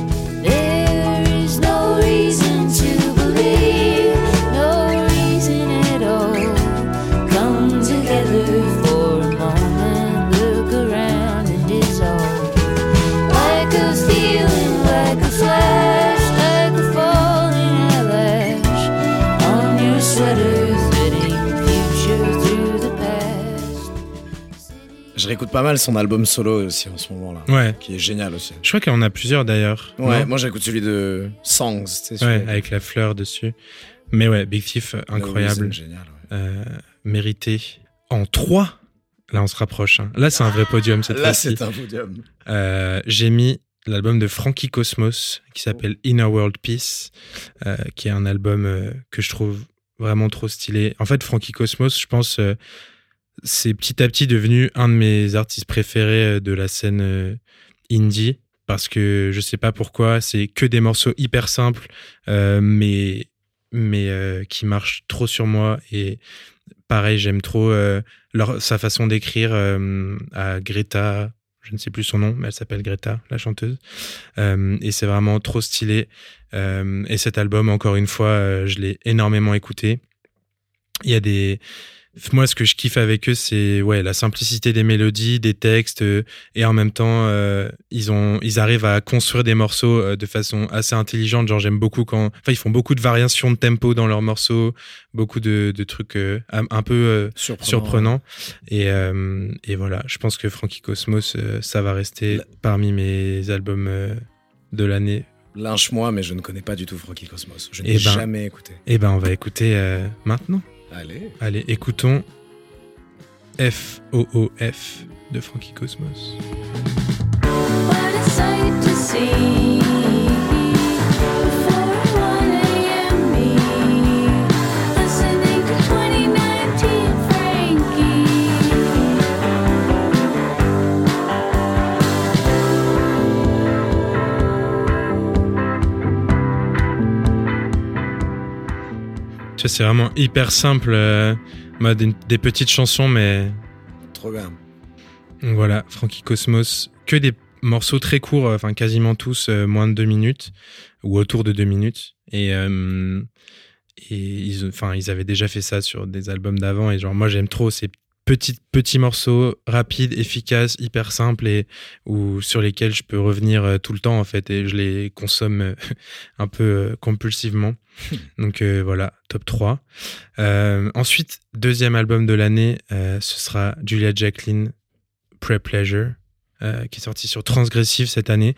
Speaker 2: Je réécoute pas mal son album solo aussi en ce moment-là,
Speaker 1: Ouais.
Speaker 2: qui est génial aussi.
Speaker 1: Je crois qu'il en a plusieurs d'ailleurs.
Speaker 2: Ouais, moi j'écoute celui de Songs, tu sais,
Speaker 1: Ouais,
Speaker 2: avec-
Speaker 1: la fleur dessus. Mais ouais, Big Thief, incroyable.
Speaker 2: Reason, génial. ouais.
Speaker 1: Euh, mérité. En 3, là on se rapproche. hein. Là c'est un vrai podium cette
Speaker 2: Là, c'est un podium.
Speaker 1: Euh, J'ai mis l'album de Frankie Cosmos qui s'appelle Inner World Peace, euh, qui est un album que je trouve vraiment trop stylé. En fait, Frankie Cosmos, je pense, c'est petit à petit devenu un de mes artistes préférés euh, de la scène euh, indie. Parce que je sais pas pourquoi, c'est que des morceaux hyper simples, euh, mais, mais qui marchent trop sur moi. Et pareil, j'aime trop leur, sa façon d'écrire à Greta, je ne sais plus son nom, mais elle s'appelle Greta, la chanteuse. Et c'est vraiment trop stylé. Et cet album, encore une fois, je l'ai énormément écouté. Il y a des. Moi, ce que je kiffe avec eux, c'est ouais, la simplicité des mélodies, des textes, euh, et en même temps, euh, ils, ont, ils arrivent à construire des morceaux euh, de façon assez intelligente. Genre, j'aime beaucoup quand. Enfin, ils font beaucoup de variations de tempo dans leurs morceaux, beaucoup de, de trucs un, peu. euh,
Speaker 2: Surprenant.
Speaker 1: surprenant. Et, et voilà, je pense que Frankie Cosmos, ça va rester parmi mes albums de l'année.
Speaker 2: Lynche-moi, mais je ne connais pas du tout Frankie Cosmos. Je
Speaker 1: Eh
Speaker 2: n'ai
Speaker 1: ben.
Speaker 2: jamais écouté.
Speaker 1: Et ben, on va écouter maintenant.
Speaker 2: Allez.
Speaker 1: Allez, écoutons F-O-O-F de Frankie Cosmos.
Speaker 5: What
Speaker 1: Tu vois, c'est vraiment hyper simple. euh, mode une- des petites chansons, mais
Speaker 2: Trop bien.
Speaker 1: Donc Voilà, Frankie Cosmos, que des morceaux très courts, euh, enfin quasiment tous euh, moins de deux minutes ou autour de deux minutes. Et, et ils, enfin, ils avaient déjà fait ça sur des albums d'avant. Et genre, moi, j'aime trop ces petits, petits morceaux rapides, efficaces, hyper simples et sur lesquels je peux revenir euh, tout le temps en fait. Et je les consomme euh, [LAUGHS] un peu euh, compulsivement. [LAUGHS] Donc voilà, top 3. Euh, ensuite, deuxième album de l'année, ce sera Julia Jacqueline Pre-Pleasure, euh, qui est sorti sur Transgressive cette année.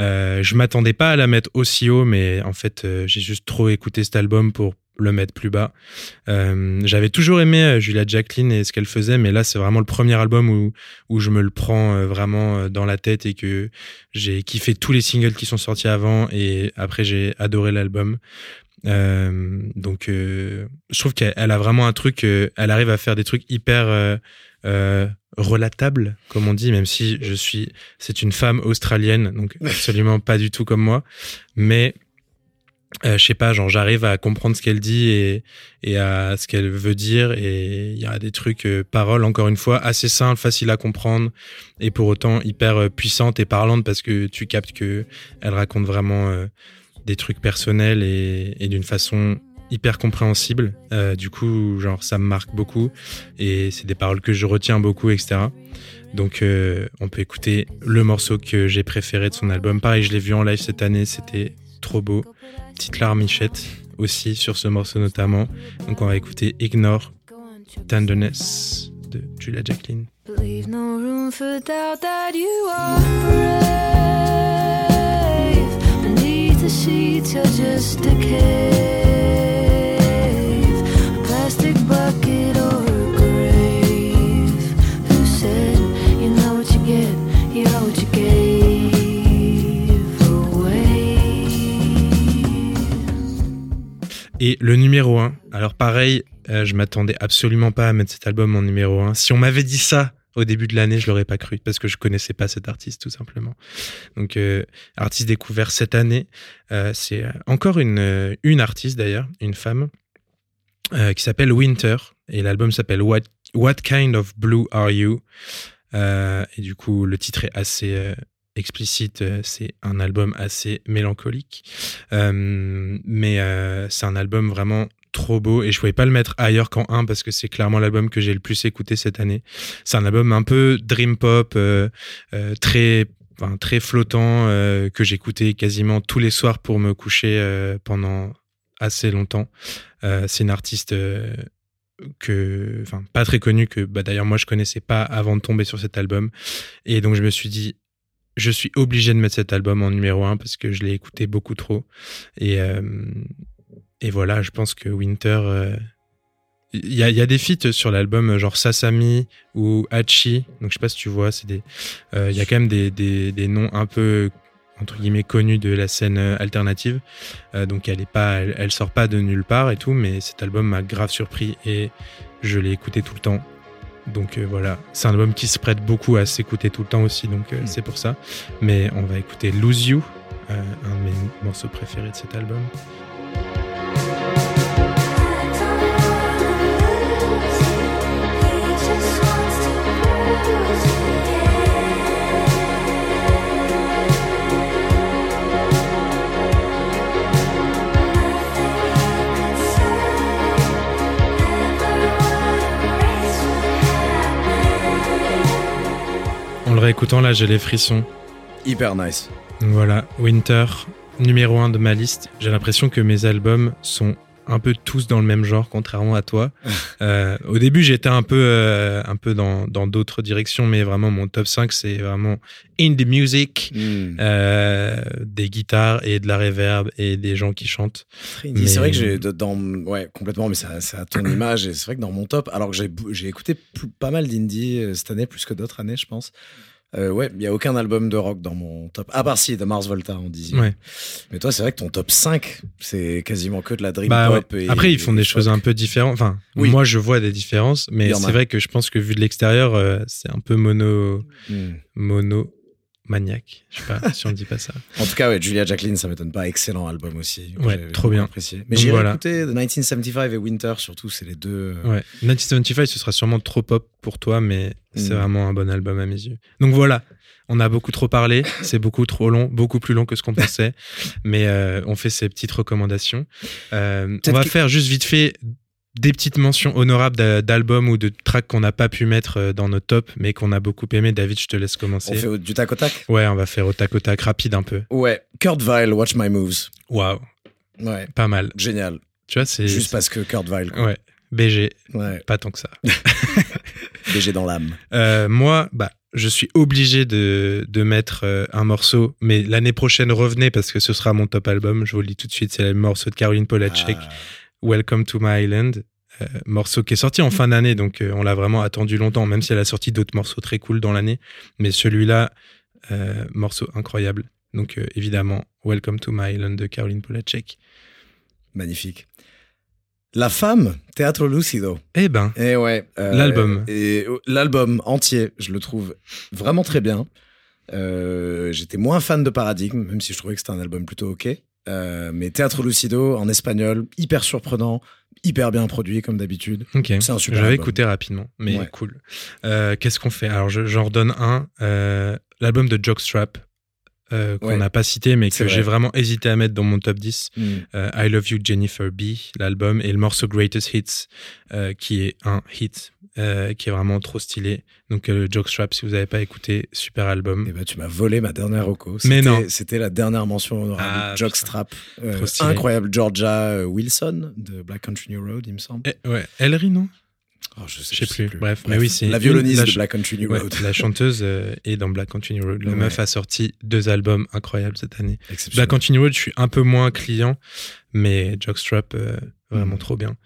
Speaker 1: Euh, je m'attendais pas à la mettre aussi haut, mais en fait, euh, j'ai juste trop écouté cet album pour le mettre plus bas. Euh, J'avais toujours aimé euh, Julia Jacqueline et ce qu'elle faisait, mais là, c'est vraiment le premier album où, où je me le prends euh, vraiment dans la tête et que j'ai kiffé tous les singles qui sont sortis avant et après, j'ai adoré l'album. Euh, donc, euh, je trouve qu'elle elle a vraiment un truc, elle arrive à faire des trucs hyper relatables, comme on dit, même si je suis, c'est une femme australienne, donc [LAUGHS] absolument pas du tout comme moi, mais euh, je sais pas, genre j'arrive à comprendre ce qu'elle dit et, à ce qu'elle veut dire et il y a des trucs, euh, paroles encore une fois, assez simples, faciles à comprendre et pour autant hyper euh, puissantes et parlantes parce que tu captes que elle raconte vraiment des trucs personnels et, et d'une façon hyper compréhensible. Du coup, genre ça me marque beaucoup et c'est des paroles que je retiens beaucoup, etc. Donc on peut écouter le morceau que j'ai préféré de son album. Pareil, je l'ai vu en live cette année, c'était trop beau. Petite larmichette aussi sur ce morceau notamment. Donc on va écouter Ignore Tenderness de Julia Jacqueline. Et le numéro 1, alors pareil, euh, je m'attendais absolument pas à mettre cet album en numéro 1. Si on m'avait dit ça au début de l'année, je l'aurais pas cru parce que je connaissais pas cet artiste tout simplement. Donc euh, artiste découvert cette année, euh, c'est euh, encore une une artiste d'ailleurs, une femme qui s'appelle Winter et l'album s'appelle What What Kind of Blue Are You? Et du coup le titre est assez explicite, euh, c'est un album assez mélancolique. Euh, mais euh, c'est un album vraiment trop beau et je pouvais pas le mettre ailleurs qu'en 1 parce que c'est clairement l'album que j'ai le plus écouté cette année. C'est un album un peu dream pop, très enfin, très flottant que j'écoutais quasiment tous les soirs pour me coucher pendant assez longtemps. C'est une artiste que, enfin, pas très connue que, bah, d'ailleurs moi je connaissais pas avant de tomber sur cet album. Et donc je me suis dit, je suis obligé de mettre cet album en numéro 1 parce que je l'ai écouté beaucoup trop. Et, euh, voilà, je pense que Winter. euh, Il y, a, des feats sur l'album, genre Sasami ou Hachi. Donc je sais pas si tu vois, c'est des. euh, Il y a quand même des, noms un peu entre guillemets connus de la scène euh, alternative. Euh, donc elle est pas, elle sort pas de nulle part et tout, mais cet album m'a grave surpris et je l'ai écouté tout le temps. Donc euh, voilà, c'est un album qui se prête beaucoup à s'écouter tout le temps aussi, donc euh,
Speaker 2: Mm.
Speaker 1: c'est pour ça. Mais on va écouter Lose You, euh, un de mes morceaux préférés de cet album. En le réécoutant là, j'ai les frissons.
Speaker 2: Hyper nice.
Speaker 1: Voilà, Winter, numéro 1 de ma liste. J'ai l'impression que mes albums sont un peu tous dans le même genre, contrairement à toi. [LAUGHS] Euh, au début, j'étais un peu, euh, un peu dans dans d'autres directions, mais vraiment mon top 5, c'est vraiment indie music,
Speaker 2: Hmm.
Speaker 1: euh, des guitares et de la reverb et des gens qui chantent. Mais-
Speaker 2: C'est vrai que j'ai dans ouais complètement, mais c'est à- c'est à ton image et c'est vrai que dans mon top, alors que j'ai écouté plus- pas mal d'indie cette année plus que d'autres années, je pense. Euh, ouais, il y a aucun album de rock dans mon top. À part si de Mars Volta en dixième.
Speaker 1: Ouais.
Speaker 2: Mais toi, c'est vrai que ton top 5, c'est quasiment que de la dream
Speaker 1: Bah ouais.
Speaker 2: pop. et-
Speaker 1: Après, ils font
Speaker 2: et
Speaker 1: des choses un peu différentes. Enfin,
Speaker 2: Oui.
Speaker 1: moi, je vois des différences, mais c'est vrai que je pense que vu de l'extérieur, euh, c'est un peu mono,
Speaker 2: Hmm.
Speaker 1: mono maniaque. Je sais pas [LAUGHS] si on dit pas ça.
Speaker 2: En tout cas, ouais, Julia Jacqueline, ça m'étonne pas. Excellent album aussi.
Speaker 1: Ouais, trop bien.
Speaker 2: Apprécié. Mais j'ai
Speaker 1: voilà.
Speaker 2: écouté The 1975 et Winter, surtout, c'est les deux. euh,
Speaker 1: Ouais. 1975, ce sera sûrement trop pop pour toi, mais c'est
Speaker 2: Mm.
Speaker 1: vraiment un bon album à mes yeux. Donc voilà, on a beaucoup trop parlé, c'est beaucoup trop long, beaucoup plus long que ce qu'on pensait, [LAUGHS] mais euh, on fait ces petites recommandations. Euh, on va
Speaker 2: que-
Speaker 1: faire juste vite fait des petites mentions honorables d'a- d'albums ou de tracks qu'on n'a pas pu mettre euh, dans nos tops, mais qu'on a beaucoup aimé. David, je te laisse
Speaker 2: On
Speaker 1: commencer.
Speaker 2: fait au- du tac au tac?
Speaker 1: Ouais, on va faire au tac au tac, rapide un peu.
Speaker 2: Ouais. Kurt Vile, Watch My Moves.
Speaker 1: Waouh,
Speaker 2: Ouais,
Speaker 1: pas mal.
Speaker 2: génial.
Speaker 1: Tu vois, c'est.
Speaker 2: Juste parce que Kurt Vile. quoi.
Speaker 1: Ouais, BG,
Speaker 2: Ouais,
Speaker 1: pas tant que ça. [LAUGHS]
Speaker 2: BG dans l'âme.
Speaker 1: Euh, moi, bah, je suis obligé de, de mettre euh, un morceau, mais l'année prochaine, revenez parce que ce sera mon top album. Je vous le dis tout de suite, c'est le morceau de Caroline Polachek,
Speaker 2: Ah,
Speaker 1: Welcome to My Island, euh, morceau qui est sorti en fin d'année, donc euh, on l'a vraiment attendu longtemps, même si elle a sorti d'autres morceaux très cool dans l'année. Mais celui-là, euh, morceau incroyable. Donc évidemment, Welcome to My Island de Caroline Polacek.
Speaker 2: Magnifique. La femme, Teatro Lucido.
Speaker 1: Eh ben,
Speaker 2: Et ouais.
Speaker 1: L'album.
Speaker 2: Et l'album entier, je le trouve vraiment très bien. J'étais moins fan de Paradigme, même si je trouvais que c'était un album plutôt ok. Euh, mais Teatro Lucido en espagnol, hyper surprenant, hyper bien produit comme d'habitude.
Speaker 1: ok.
Speaker 2: C'est un super
Speaker 1: J'avais écouté rapidement, mais
Speaker 2: Ouais.
Speaker 1: cool. Euh, Qu'est-ce qu'on fait? Alors, je- j'en redonne un. euh, L'album de Jockstrap, euh, qu'on
Speaker 2: Ouais.
Speaker 1: n'a pas cité, mais que j'ai vraiment hésité à mettre dans mon top 10.
Speaker 2: Mm.
Speaker 1: euh, I Love You Jennifer B, l'album, et le morceau Greatest Hits, euh, qui est un hit, qui est vraiment trop stylé. Donc, Jockstrap, si vous n'avez pas écouté, super album.
Speaker 2: Eh ben, tu m'as volé ma dernière reco.
Speaker 1: Mais
Speaker 2: C'était-
Speaker 1: non.
Speaker 2: C'était la dernière mention honorable.
Speaker 1: Ah,
Speaker 2: Jockstrap. Incroyable. Georgia Wilson de Black Country New Road, il me semble.
Speaker 1: Eh, ouais, Ellery, non?
Speaker 2: Oh, je sais,
Speaker 1: Je sais plus. Bref, mais oui, c'est
Speaker 2: la violoniste
Speaker 1: la
Speaker 2: de Black Country
Speaker 1: Ouais,
Speaker 2: Road.
Speaker 1: la chanteuse euh, est dans Black Country Road. La
Speaker 2: Ouais.
Speaker 1: meuf a sorti deux albums incroyables cette année. Black Country Road, je suis un peu moins client, mais Jockstrap, euh, vraiment
Speaker 2: Mhm.
Speaker 1: trop bien.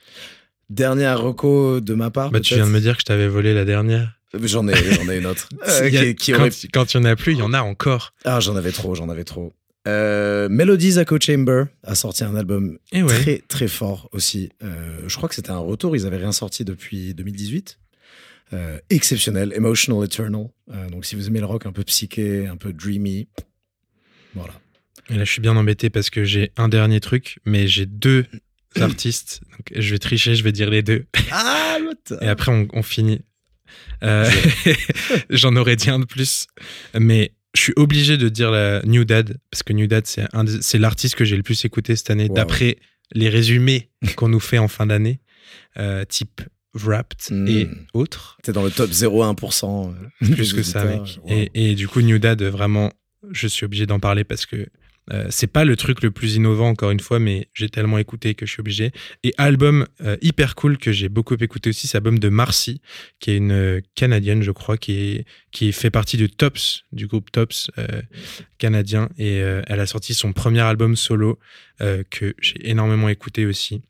Speaker 2: Dernière reco de ma part.
Speaker 1: Bah, tu viens de me dire que je t'avais volé la dernière.
Speaker 2: J'en ai, j'en ai une autre. [LAUGHS] Euh,
Speaker 1: Il y a-
Speaker 2: qui, qui
Speaker 1: quand,
Speaker 2: aurait-
Speaker 1: quand il y en a plus, il y en a encore.
Speaker 2: Ah, j'en avais trop, j'en avais trop. Euh, Melodies Echo Chamber a sorti un album
Speaker 1: Et ouais.
Speaker 2: très très fort aussi. Euh, je crois que c'était un retour, ils avaient rien sorti depuis 2018. Euh, exceptionnel, Emotional Eternal. Euh, donc si vous aimez le rock un peu psyché, un peu dreamy, voilà.
Speaker 1: Et là, je suis bien embêté parce que j'ai un dernier truc, mais j'ai deux [CLEARS THROAT] artistes. Donc, je vais tricher, je vais dire les deux.
Speaker 2: Ah, [LAUGHS]
Speaker 1: Et après, on, on finit. [LAUGHS] J'en aurais dit un de plus. Mais je suis obligé de dire la New Dad, parce que New Dad, c'est l'artiste que j'ai le plus écouté cette année,
Speaker 2: Wow.
Speaker 1: d'après les résumés [LAUGHS] qu'on nous fait en fin d'année, euh, type Wrapped
Speaker 2: Mm.
Speaker 1: et autres.
Speaker 2: T'es dans le top 0,1%. euh,
Speaker 1: Plus que ça, mec.
Speaker 2: Wow.
Speaker 1: Et, et du coup, New Dad, vraiment, je suis obligé d'en parler parce que euh, c'est pas le truc le plus innovant, encore une fois, mais j'ai tellement écouté que je suis obligé. Et album euh, hyper cool que j'ai beaucoup écouté aussi, c'est l'album de Marcy, qui est une euh, Canadienne, je crois, qui, fait partie du Tops, du groupe Tops canadien. Et elle a sorti son premier album solo que j'ai énormément écouté aussi.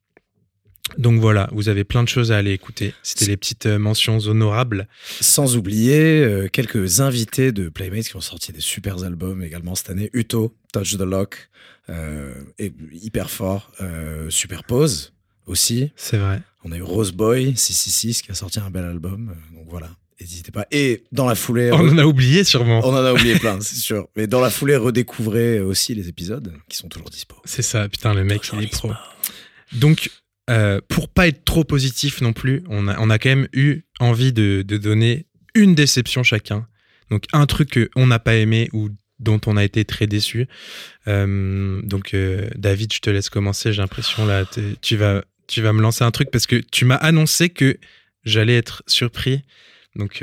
Speaker 1: Donc voilà, vous avez plein de choses à aller écouter. C'était les petites euh, mentions honorables.
Speaker 2: Sans oublier euh, quelques invités de Playmates qui ont sorti des super albums également cette année. Uto, Touch the Lock, euh, hyper fort. Euh, Superpose aussi.
Speaker 1: C'est vrai.
Speaker 2: On a eu Rose Boy 666 qui a sorti un bel album. euh, donc voilà, n'hésitez pas. Et dans la foulée,
Speaker 1: On en a oublié sûrement.
Speaker 2: on en a oublié plein, [LAUGHS] c'est sûr. Mais dans la foulée, redécouvrez aussi les épisodes qui sont toujours dispo.
Speaker 1: C'est ça, putain, le mec, il est pro. Donc, euh, pour pas être trop positif non plus, on a, quand même eu envie de, donner une déception chacun. Donc, un truc qu'on n'a pas aimé ou dont on a été très déçu. Euh, donc, euh, David, je te laisse commencer. J'ai l'impression là, tu vas, tu vas me lancer un truc parce que tu m'as annoncé que j'allais être surpris. Donc,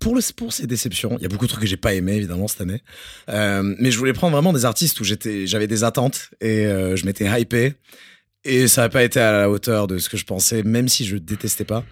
Speaker 2: Pour, le, pour ces déceptions, il y a beaucoup de trucs que j'ai pas aimé évidemment cette année. Mais je voulais prendre vraiment des artistes où j'avais des attentes et je m'étais hypé. Et ça n'a pas été à la hauteur de ce que je pensais, même si je détestais pas.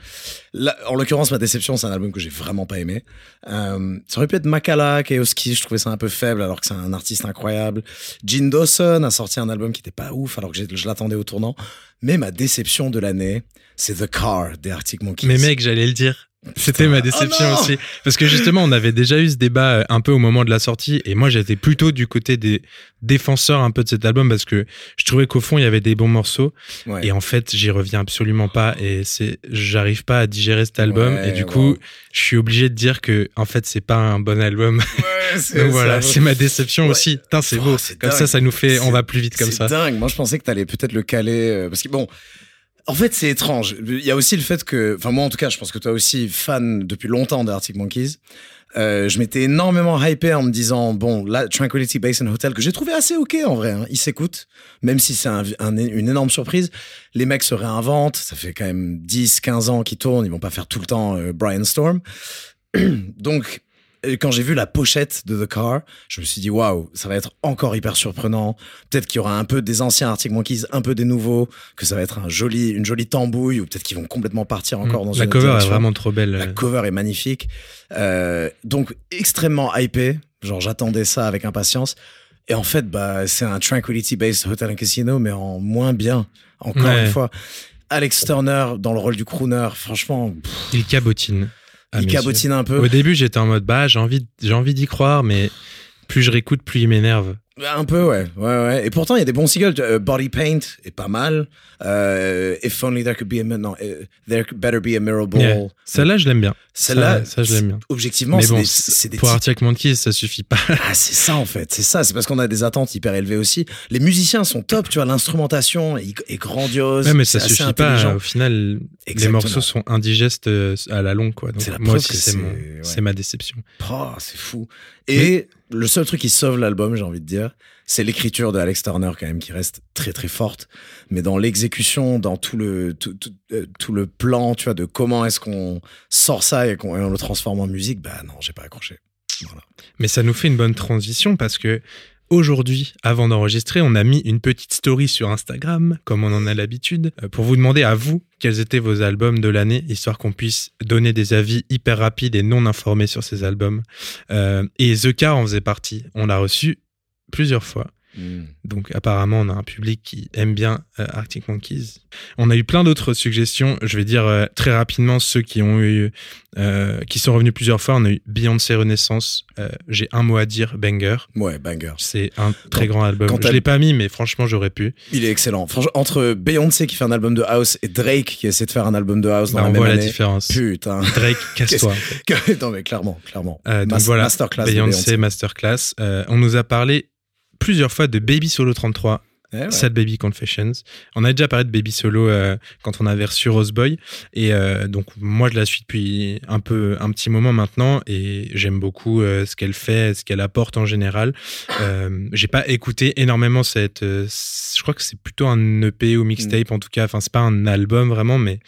Speaker 2: En l'occurrence, ma déception, c'est un album que j'ai vraiment pas aimé. Euh, ça aurait pu être Makala, Keoski, je trouvais ça un peu faible alors que c'est un artiste incroyable. Gene Dawson a sorti un album qui était pas ouf alors que je l'attendais au tournant. Mais ma déception de l'année, c'est The Car des Arctic Monkeys.
Speaker 1: mais mec, j'allais le dire. C'était ma déception
Speaker 2: Oh non
Speaker 1: aussi. Parce que justement, on avait déjà eu ce débat euh, un peu au moment de la sortie. Et moi, j'étais plutôt du côté des défenseurs un peu de cet album parce que je trouvais qu'au fond, il y avait des bons morceaux.
Speaker 2: Ouais.
Speaker 1: Et en fait, j'y reviens absolument pas. Et c'est, j'arrive pas à digérer cet album.
Speaker 2: Ouais,
Speaker 1: et du
Speaker 2: wow.
Speaker 1: coup, je suis obligé de dire que, en fait, c'est pas un bon album.
Speaker 2: Ouais, [LAUGHS] c'est-
Speaker 1: Donc voilà,
Speaker 2: c'est-
Speaker 1: c'est ma déception aussi. Putain, c'est
Speaker 2: Oh,
Speaker 1: beau.
Speaker 2: c'est
Speaker 1: Comme ça,
Speaker 2: dingue.
Speaker 1: ça nous fait, on
Speaker 2: C'est-
Speaker 1: va plus vite comme
Speaker 2: C'est
Speaker 1: ça.
Speaker 2: dingue. Moi, je pensais que t'allais peut-être le caler euh, parce que bon. En fait, c'est étrange. Il y a aussi le fait que, enfin moi en tout cas, je pense que toi aussi fan depuis longtemps des Arctic Monkeys. Euh, je m'étais énormément hypé en me disant bon là Tranquility Basin Hotel que j'ai trouvé assez ok en vrai. Hein. Il s'écoute, même si c'est un- un- une énorme surprise. Les mecs se réinventent. Ça fait quand même 10, 15 ans qu'ils tournent. Ils vont pas faire tout le temps euh, Brian Storm. [CLEARS THROAT] Donc quand j'ai vu la pochette de The Car, je me suis dit waouh, ça va être encore hyper surprenant. Peut-être qu'il y aura un peu des anciens Arctic Monkeys, un peu des nouveaux, que ça va être un joli, une jolie tambouille, ou peut-être qu'ils vont complètement partir encore dans
Speaker 1: Mm. La
Speaker 2: une
Speaker 1: cover est vraiment trop belle.
Speaker 2: La cover est magnifique. Euh, donc extrêmement hypé. Genre j'attendais ça avec impatience. Et en fait, bah, c'est un Tranquility Based Hotel and Casino, mais en moins bien. Encore
Speaker 1: Ouais.
Speaker 2: une fois. Alex Turner dans le rôle du crooner, franchement, pff,
Speaker 1: Il cabotine.
Speaker 2: Il cabotine un peu.
Speaker 1: Au début, j'étais en mode bah, j'ai envie, j'ai envie d'y croire, mais plus je réécoute, plus il m'énerve.
Speaker 2: Un peu, ouais. ouais, ouais. Et pourtant, il y a des bons singles. Euh, Body Paint est pas mal. Euh, If Only There Could Be a... Non, euh, There Better Be a Mirror Ball.
Speaker 1: Yeah. Celle-là, je l'aime bien.
Speaker 2: Celle-là,
Speaker 1: ça, ça, je l'aime bien.
Speaker 2: objectivement, c'est
Speaker 1: bon,
Speaker 2: des, des
Speaker 1: pour Arctic Monkeys, ça suffit pas. [LAUGHS]
Speaker 2: Ah, c'est ça, en fait. C'est ça. C'est parce qu'on a des attentes hyper élevées aussi. Les musiciens sont top, tu vois. L'instrumentation est, est grandiose.
Speaker 1: Ouais, mais ça suffit pas. Au final, les morceaux sont indigestes à la longue, quoi. Donc,
Speaker 2: C'est la
Speaker 1: moi aussi,
Speaker 2: que
Speaker 1: c'est
Speaker 2: c'est-
Speaker 1: mon-
Speaker 2: ouais.
Speaker 1: c'est ma déception.
Speaker 2: Oh, c'est fou. Et le seul truc qui sauve l'album, j'ai envie de dire, c'est l'écriture de Alex Turner quand même qui reste très très forte. Mais dans l'exécution, dans tout le tout, tout, euh, tout le plan, tu vois, de comment est-ce qu'on sort ça et qu'on le transforme en musique, bah non, j'ai pas accroché.
Speaker 1: Mais ça nous fait une bonne transition parce que aujourd'hui, avant d'enregistrer, on a mis une petite story sur Instagram, comme on en a l'habitude, euh, pour vous demander à vous quels étaient vos albums de l'année, histoire qu'on puisse donner des avis hyper rapides et non informés sur ces albums. Euh, et The Car en faisait partie. On l'a reçu plusieurs fois. Donc apparemment, on a un public qui aime bien euh, Arctic Monkeys. On a eu plein d'autres suggestions. Je vais dire euh, très rapidement ceux qui ont eu, euh, qui sont revenus plusieurs fois. On a eu Beyoncé Renaissance. J'ai un mot à dire, Banger.
Speaker 2: Ouais, banger.
Speaker 1: C'est un très grand album. Je l'ai pas mis, mais franchement, j'aurais pu.
Speaker 2: Il est excellent. Franchement, entre Beyoncé qui fait un album de house et Drake qui essaie de faire un album de house dans
Speaker 1: Bah,
Speaker 2: la
Speaker 1: on
Speaker 2: même
Speaker 1: voit la différence.
Speaker 2: Putain.
Speaker 1: Drake, [LAUGHS] casse-toi. [LAUGHS]
Speaker 2: non mais clairement, clairement.
Speaker 1: Donc
Speaker 2: Mas-
Speaker 1: voilà,
Speaker 2: Masterclass
Speaker 1: Beyoncé. Masterclass. On nous a parlé plusieurs fois de Baby Solo 33.
Speaker 2: Eh ouais.
Speaker 1: Sad Baby Confessions. On a déjà parlé de Baby Solo euh, quand on avait reçu Roseboy. Et euh, donc, moi, je la suis depuis un peu, un petit moment maintenant. Et j'aime beaucoup euh, ce qu'elle fait, ce qu'elle apporte en général. J'ai pas écouté énormément cette. je crois que c'est plutôt un EP ou mixtape en tout cas. Enfin, c'est pas un album vraiment, mais,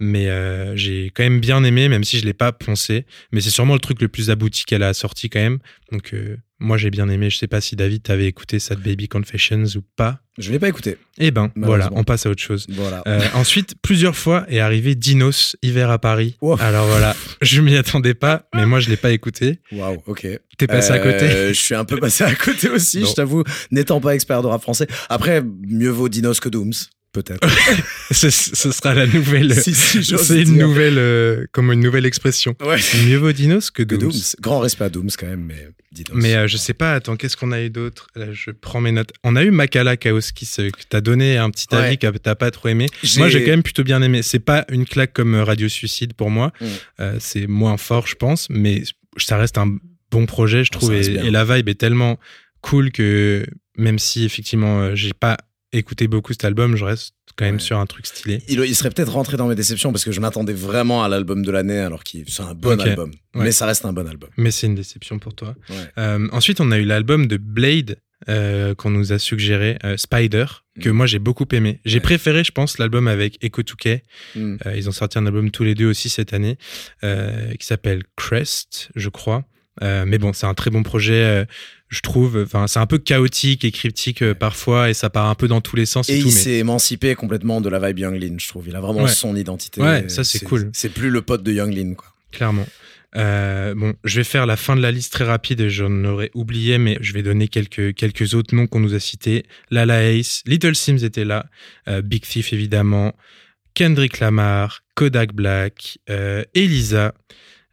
Speaker 1: mais j'ai quand même bien aimé, même si je l'ai pas poncé. Mais c'est sûrement le truc le plus abouti qu'elle a sorti quand même. Donc, euh, moi, j'ai bien aimé. Je sais pas si David, t'avais écouté Sad Baby Confessions ou pas.
Speaker 2: Je l'ai pas écouté.
Speaker 1: Eh ben, voilà, on passe à autre chose.
Speaker 2: Voilà.
Speaker 1: Euh, [LAUGHS] ensuite, plusieurs fois est arrivé Dinos, hiver à Paris.
Speaker 2: Wow.
Speaker 1: Alors voilà, [LAUGHS] je m'y attendais pas, mais moi je l'ai pas écouté.
Speaker 2: Waouh, ok.
Speaker 1: T'es passé à côté
Speaker 2: Euh, Je suis un peu passé à côté aussi, [LAUGHS]
Speaker 1: Non.
Speaker 2: je t'avoue, n'étant pas expert de rap français. Après, mieux vaut Dinos que Dooms, peut-être. [LAUGHS]
Speaker 1: ce, ce sera la nouvelle.
Speaker 2: Si, si,
Speaker 1: C'est une
Speaker 2: dire.
Speaker 1: nouvelle, euh, comme une nouvelle expression.
Speaker 2: ouais.
Speaker 1: Mieux vaut Dinos que
Speaker 2: Que
Speaker 1: Dooms.
Speaker 2: Dooms. Grand respect à Dooms quand même, mais Dinos.
Speaker 1: Mais euh, je sais pas, attends, qu'est-ce qu'on a eu d'autre? Je prends mes notes. On a eu Makala Kaoski, ce- que t'as donné un petit avis
Speaker 2: Ouais.
Speaker 1: que t'as pas trop aimé. Moi, j'ai quand même plutôt bien aimé. C'est pas une claque comme euh, Radio Suicide pour moi.
Speaker 2: Mm.
Speaker 1: Euh, c'est moins fort, je pense, mais ça reste un bon projet, je trouve. et, et la vibe est tellement cool que même si effectivement j'ai pas écouté beaucoup cet album, je reste quand même
Speaker 2: Ouais.
Speaker 1: sur un truc stylé.
Speaker 2: Il, il serait peut-être rentré dans mes déceptions parce que je m'attendais vraiment à l'album de l'année alors que c'est un bon album.
Speaker 1: Ouais.
Speaker 2: Mais ça reste un bon album.
Speaker 1: Mais c'est une déception pour toi.
Speaker 2: Ouais.
Speaker 1: Euh, ensuite, on a eu l'album de Blade euh, qu'on nous a suggéré, euh, Spider, que
Speaker 2: Mm.
Speaker 1: moi j'ai beaucoup aimé. J'ai préféré, je pense, l'album avec Echo 2K.
Speaker 2: Hmm.
Speaker 1: Euh, ils ont sorti un album tous les deux aussi cette année qui s'appelle Crest, je crois. Euh, mais bon, c'est un très bon projet, euh, je trouve. Enfin, c'est un peu chaotique et cryptique euh, parfois, et ça part un peu dans tous les sens et,
Speaker 2: Et
Speaker 1: tout.
Speaker 2: il
Speaker 1: mais-
Speaker 2: s'est émancipé complètement de la vibe Young Lin, je trouve. Il a vraiment
Speaker 1: Ouais.
Speaker 2: son identité.
Speaker 1: Ouais, ça, c'est cool.
Speaker 2: C'est plus le pote de Young Lin, quoi.
Speaker 1: Clairement. Bon, je vais faire la fin de la liste très rapide et j'en aurais oublié, mais je vais donner quelques, quelques autres noms qu'on nous a cités. Lala Ace, Little Sims était là, Big Thief évidemment, Kendrick Lamar, Kodak Black, Elisa,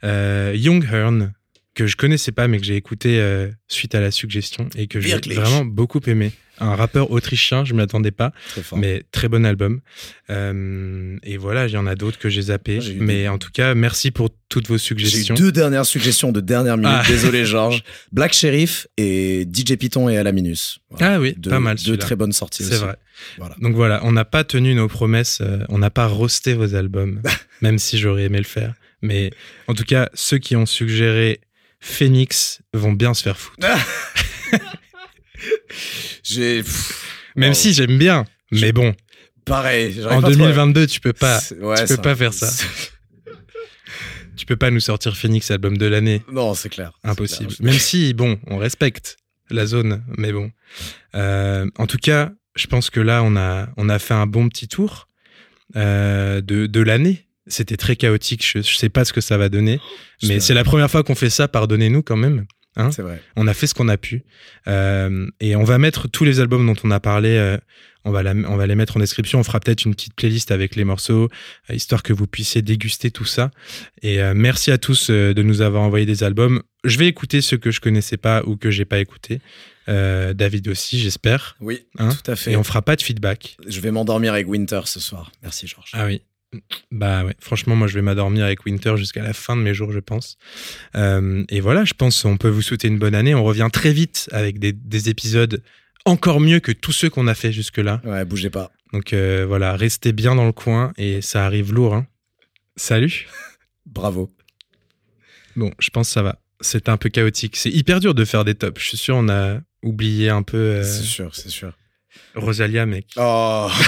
Speaker 1: Young Hearn, que je connaissais pas mais que j'ai écouté euh, suite à la suggestion et que j'ai vraiment beaucoup aimé. Un rappeur autrichien, je m'y attendais pas,
Speaker 2: Très fort.
Speaker 1: mais très bon album. Euh, et voilà, il y en a d'autres que j'ai zappé.
Speaker 2: J'ai eu
Speaker 1: Mais en tout cas, merci pour toutes vos
Speaker 2: J'ai
Speaker 1: suggestions.
Speaker 2: deux dernières suggestions de dernière minute.
Speaker 1: Ah.
Speaker 2: Désolé, Georges. [LAUGHS] Black Sheriff et DJ Python et Alaminus. Voilà.
Speaker 1: Ah oui,
Speaker 2: Deux-
Speaker 1: pas mal
Speaker 2: Deux très bonnes sorties
Speaker 1: C'est vrai.
Speaker 2: Voilà.
Speaker 1: Donc voilà, on n'a pas tenu nos promesses, euh, on n'a pas roasté vos albums, [LAUGHS] même si j'aurais aimé le faire. Mais en tout cas, ceux qui ont suggéré Phoenix vont bien se faire foutre. [LAUGHS]
Speaker 2: J'ai.
Speaker 1: Même
Speaker 2: wow.
Speaker 1: si j'aime bien, mais bon,
Speaker 2: Pareil.
Speaker 1: en
Speaker 2: pas trop à-
Speaker 1: 2022, tu peux pas,
Speaker 2: ouais,
Speaker 1: tu peux
Speaker 2: ça-
Speaker 1: pas faire ça. [LAUGHS] tu peux pas nous sortir Phoenix album de l'année.
Speaker 2: Non, c'est clair.
Speaker 1: Impossible.
Speaker 2: clair.
Speaker 1: Même si, bon, on respecte la zone, mais bon. Euh, en tout cas, je pense que là, on a, on a fait un bon petit tour euh, de, de l'année. C'était très chaotique. Je, je sais pas ce que ça va donner, mais c'est la première fois qu'on fait ça. Pardonnez-nous quand même. Hein
Speaker 2: C'est vrai.
Speaker 1: On a fait ce qu'on a pu. Euh, et on va mettre tous les albums dont on a parlé. euh, on, va la- on va les mettre en description. On fera peut-être une petite playlist avec les morceaux, euh, histoire que vous puissiez déguster tout ça. Et merci à tous de nous avoir envoyé des albums. Je vais écouter ceux que je connaissais pas ou que j'ai pas écouté. David aussi, j'espère.
Speaker 2: Oui,
Speaker 1: Hein
Speaker 2: tout à fait.
Speaker 1: Et on fera pas de feedback.
Speaker 2: Je vais m'endormir avec Winter ce soir. Merci, Georges.
Speaker 1: Ah oui. Bah ouais, franchement, moi je vais m'endormir avec Winter jusqu'à la fin de mes jours, je pense. Euh, et voilà, je pense on peut vous souhaiter une bonne année. On revient très vite avec des, des épisodes encore mieux que tous ceux qu'on a fait jusque-là.
Speaker 2: Ouais, bougez pas.
Speaker 1: Donc euh, voilà, restez bien dans le coin et ça arrive lourd. hein. Salut. [LAUGHS]
Speaker 2: Bravo.
Speaker 1: Bon, je pense que ça va. C'est un peu chaotique. C'est hyper dur de faire des tops. Je suis sûr on a oublié un peu euh,
Speaker 2: C'est sûr, c'est sûr.
Speaker 1: Rosalia, mec.
Speaker 2: Oh [LAUGHS]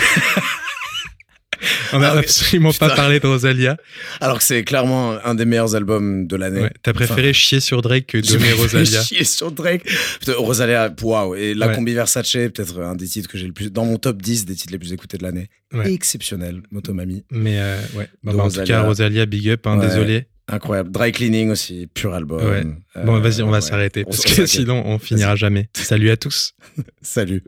Speaker 1: On n'a
Speaker 2: Ah
Speaker 1: absolument pas parlé de Rosalia.
Speaker 2: Alors que c'est clairement un des meilleurs albums de l'année.
Speaker 1: Ouais, T'as préféré chier sur Drake que donner Rosalia.
Speaker 2: chier sur Drake. Putain, Rosalia, waouh. Et la
Speaker 1: Ouais.
Speaker 2: combi Versace, peut-être un des titres que j'ai le plus. Dans mon top 10 des titres les plus écoutés de l'année.
Speaker 1: Ouais.
Speaker 2: Exceptionnel, Motomami.
Speaker 1: Mais euh, ouais, Bah, bah, en
Speaker 2: Rosalia.
Speaker 1: tout cas, Rosalia, big up, hein, désolé.
Speaker 2: Incroyable. Dry Cleaning aussi, pur album.
Speaker 1: Ouais.
Speaker 2: Euh,
Speaker 1: Bon, vas-y, on va s'arrêter parce que sinon, on finira jamais. Salut à tous. [LAUGHS]
Speaker 2: Salut.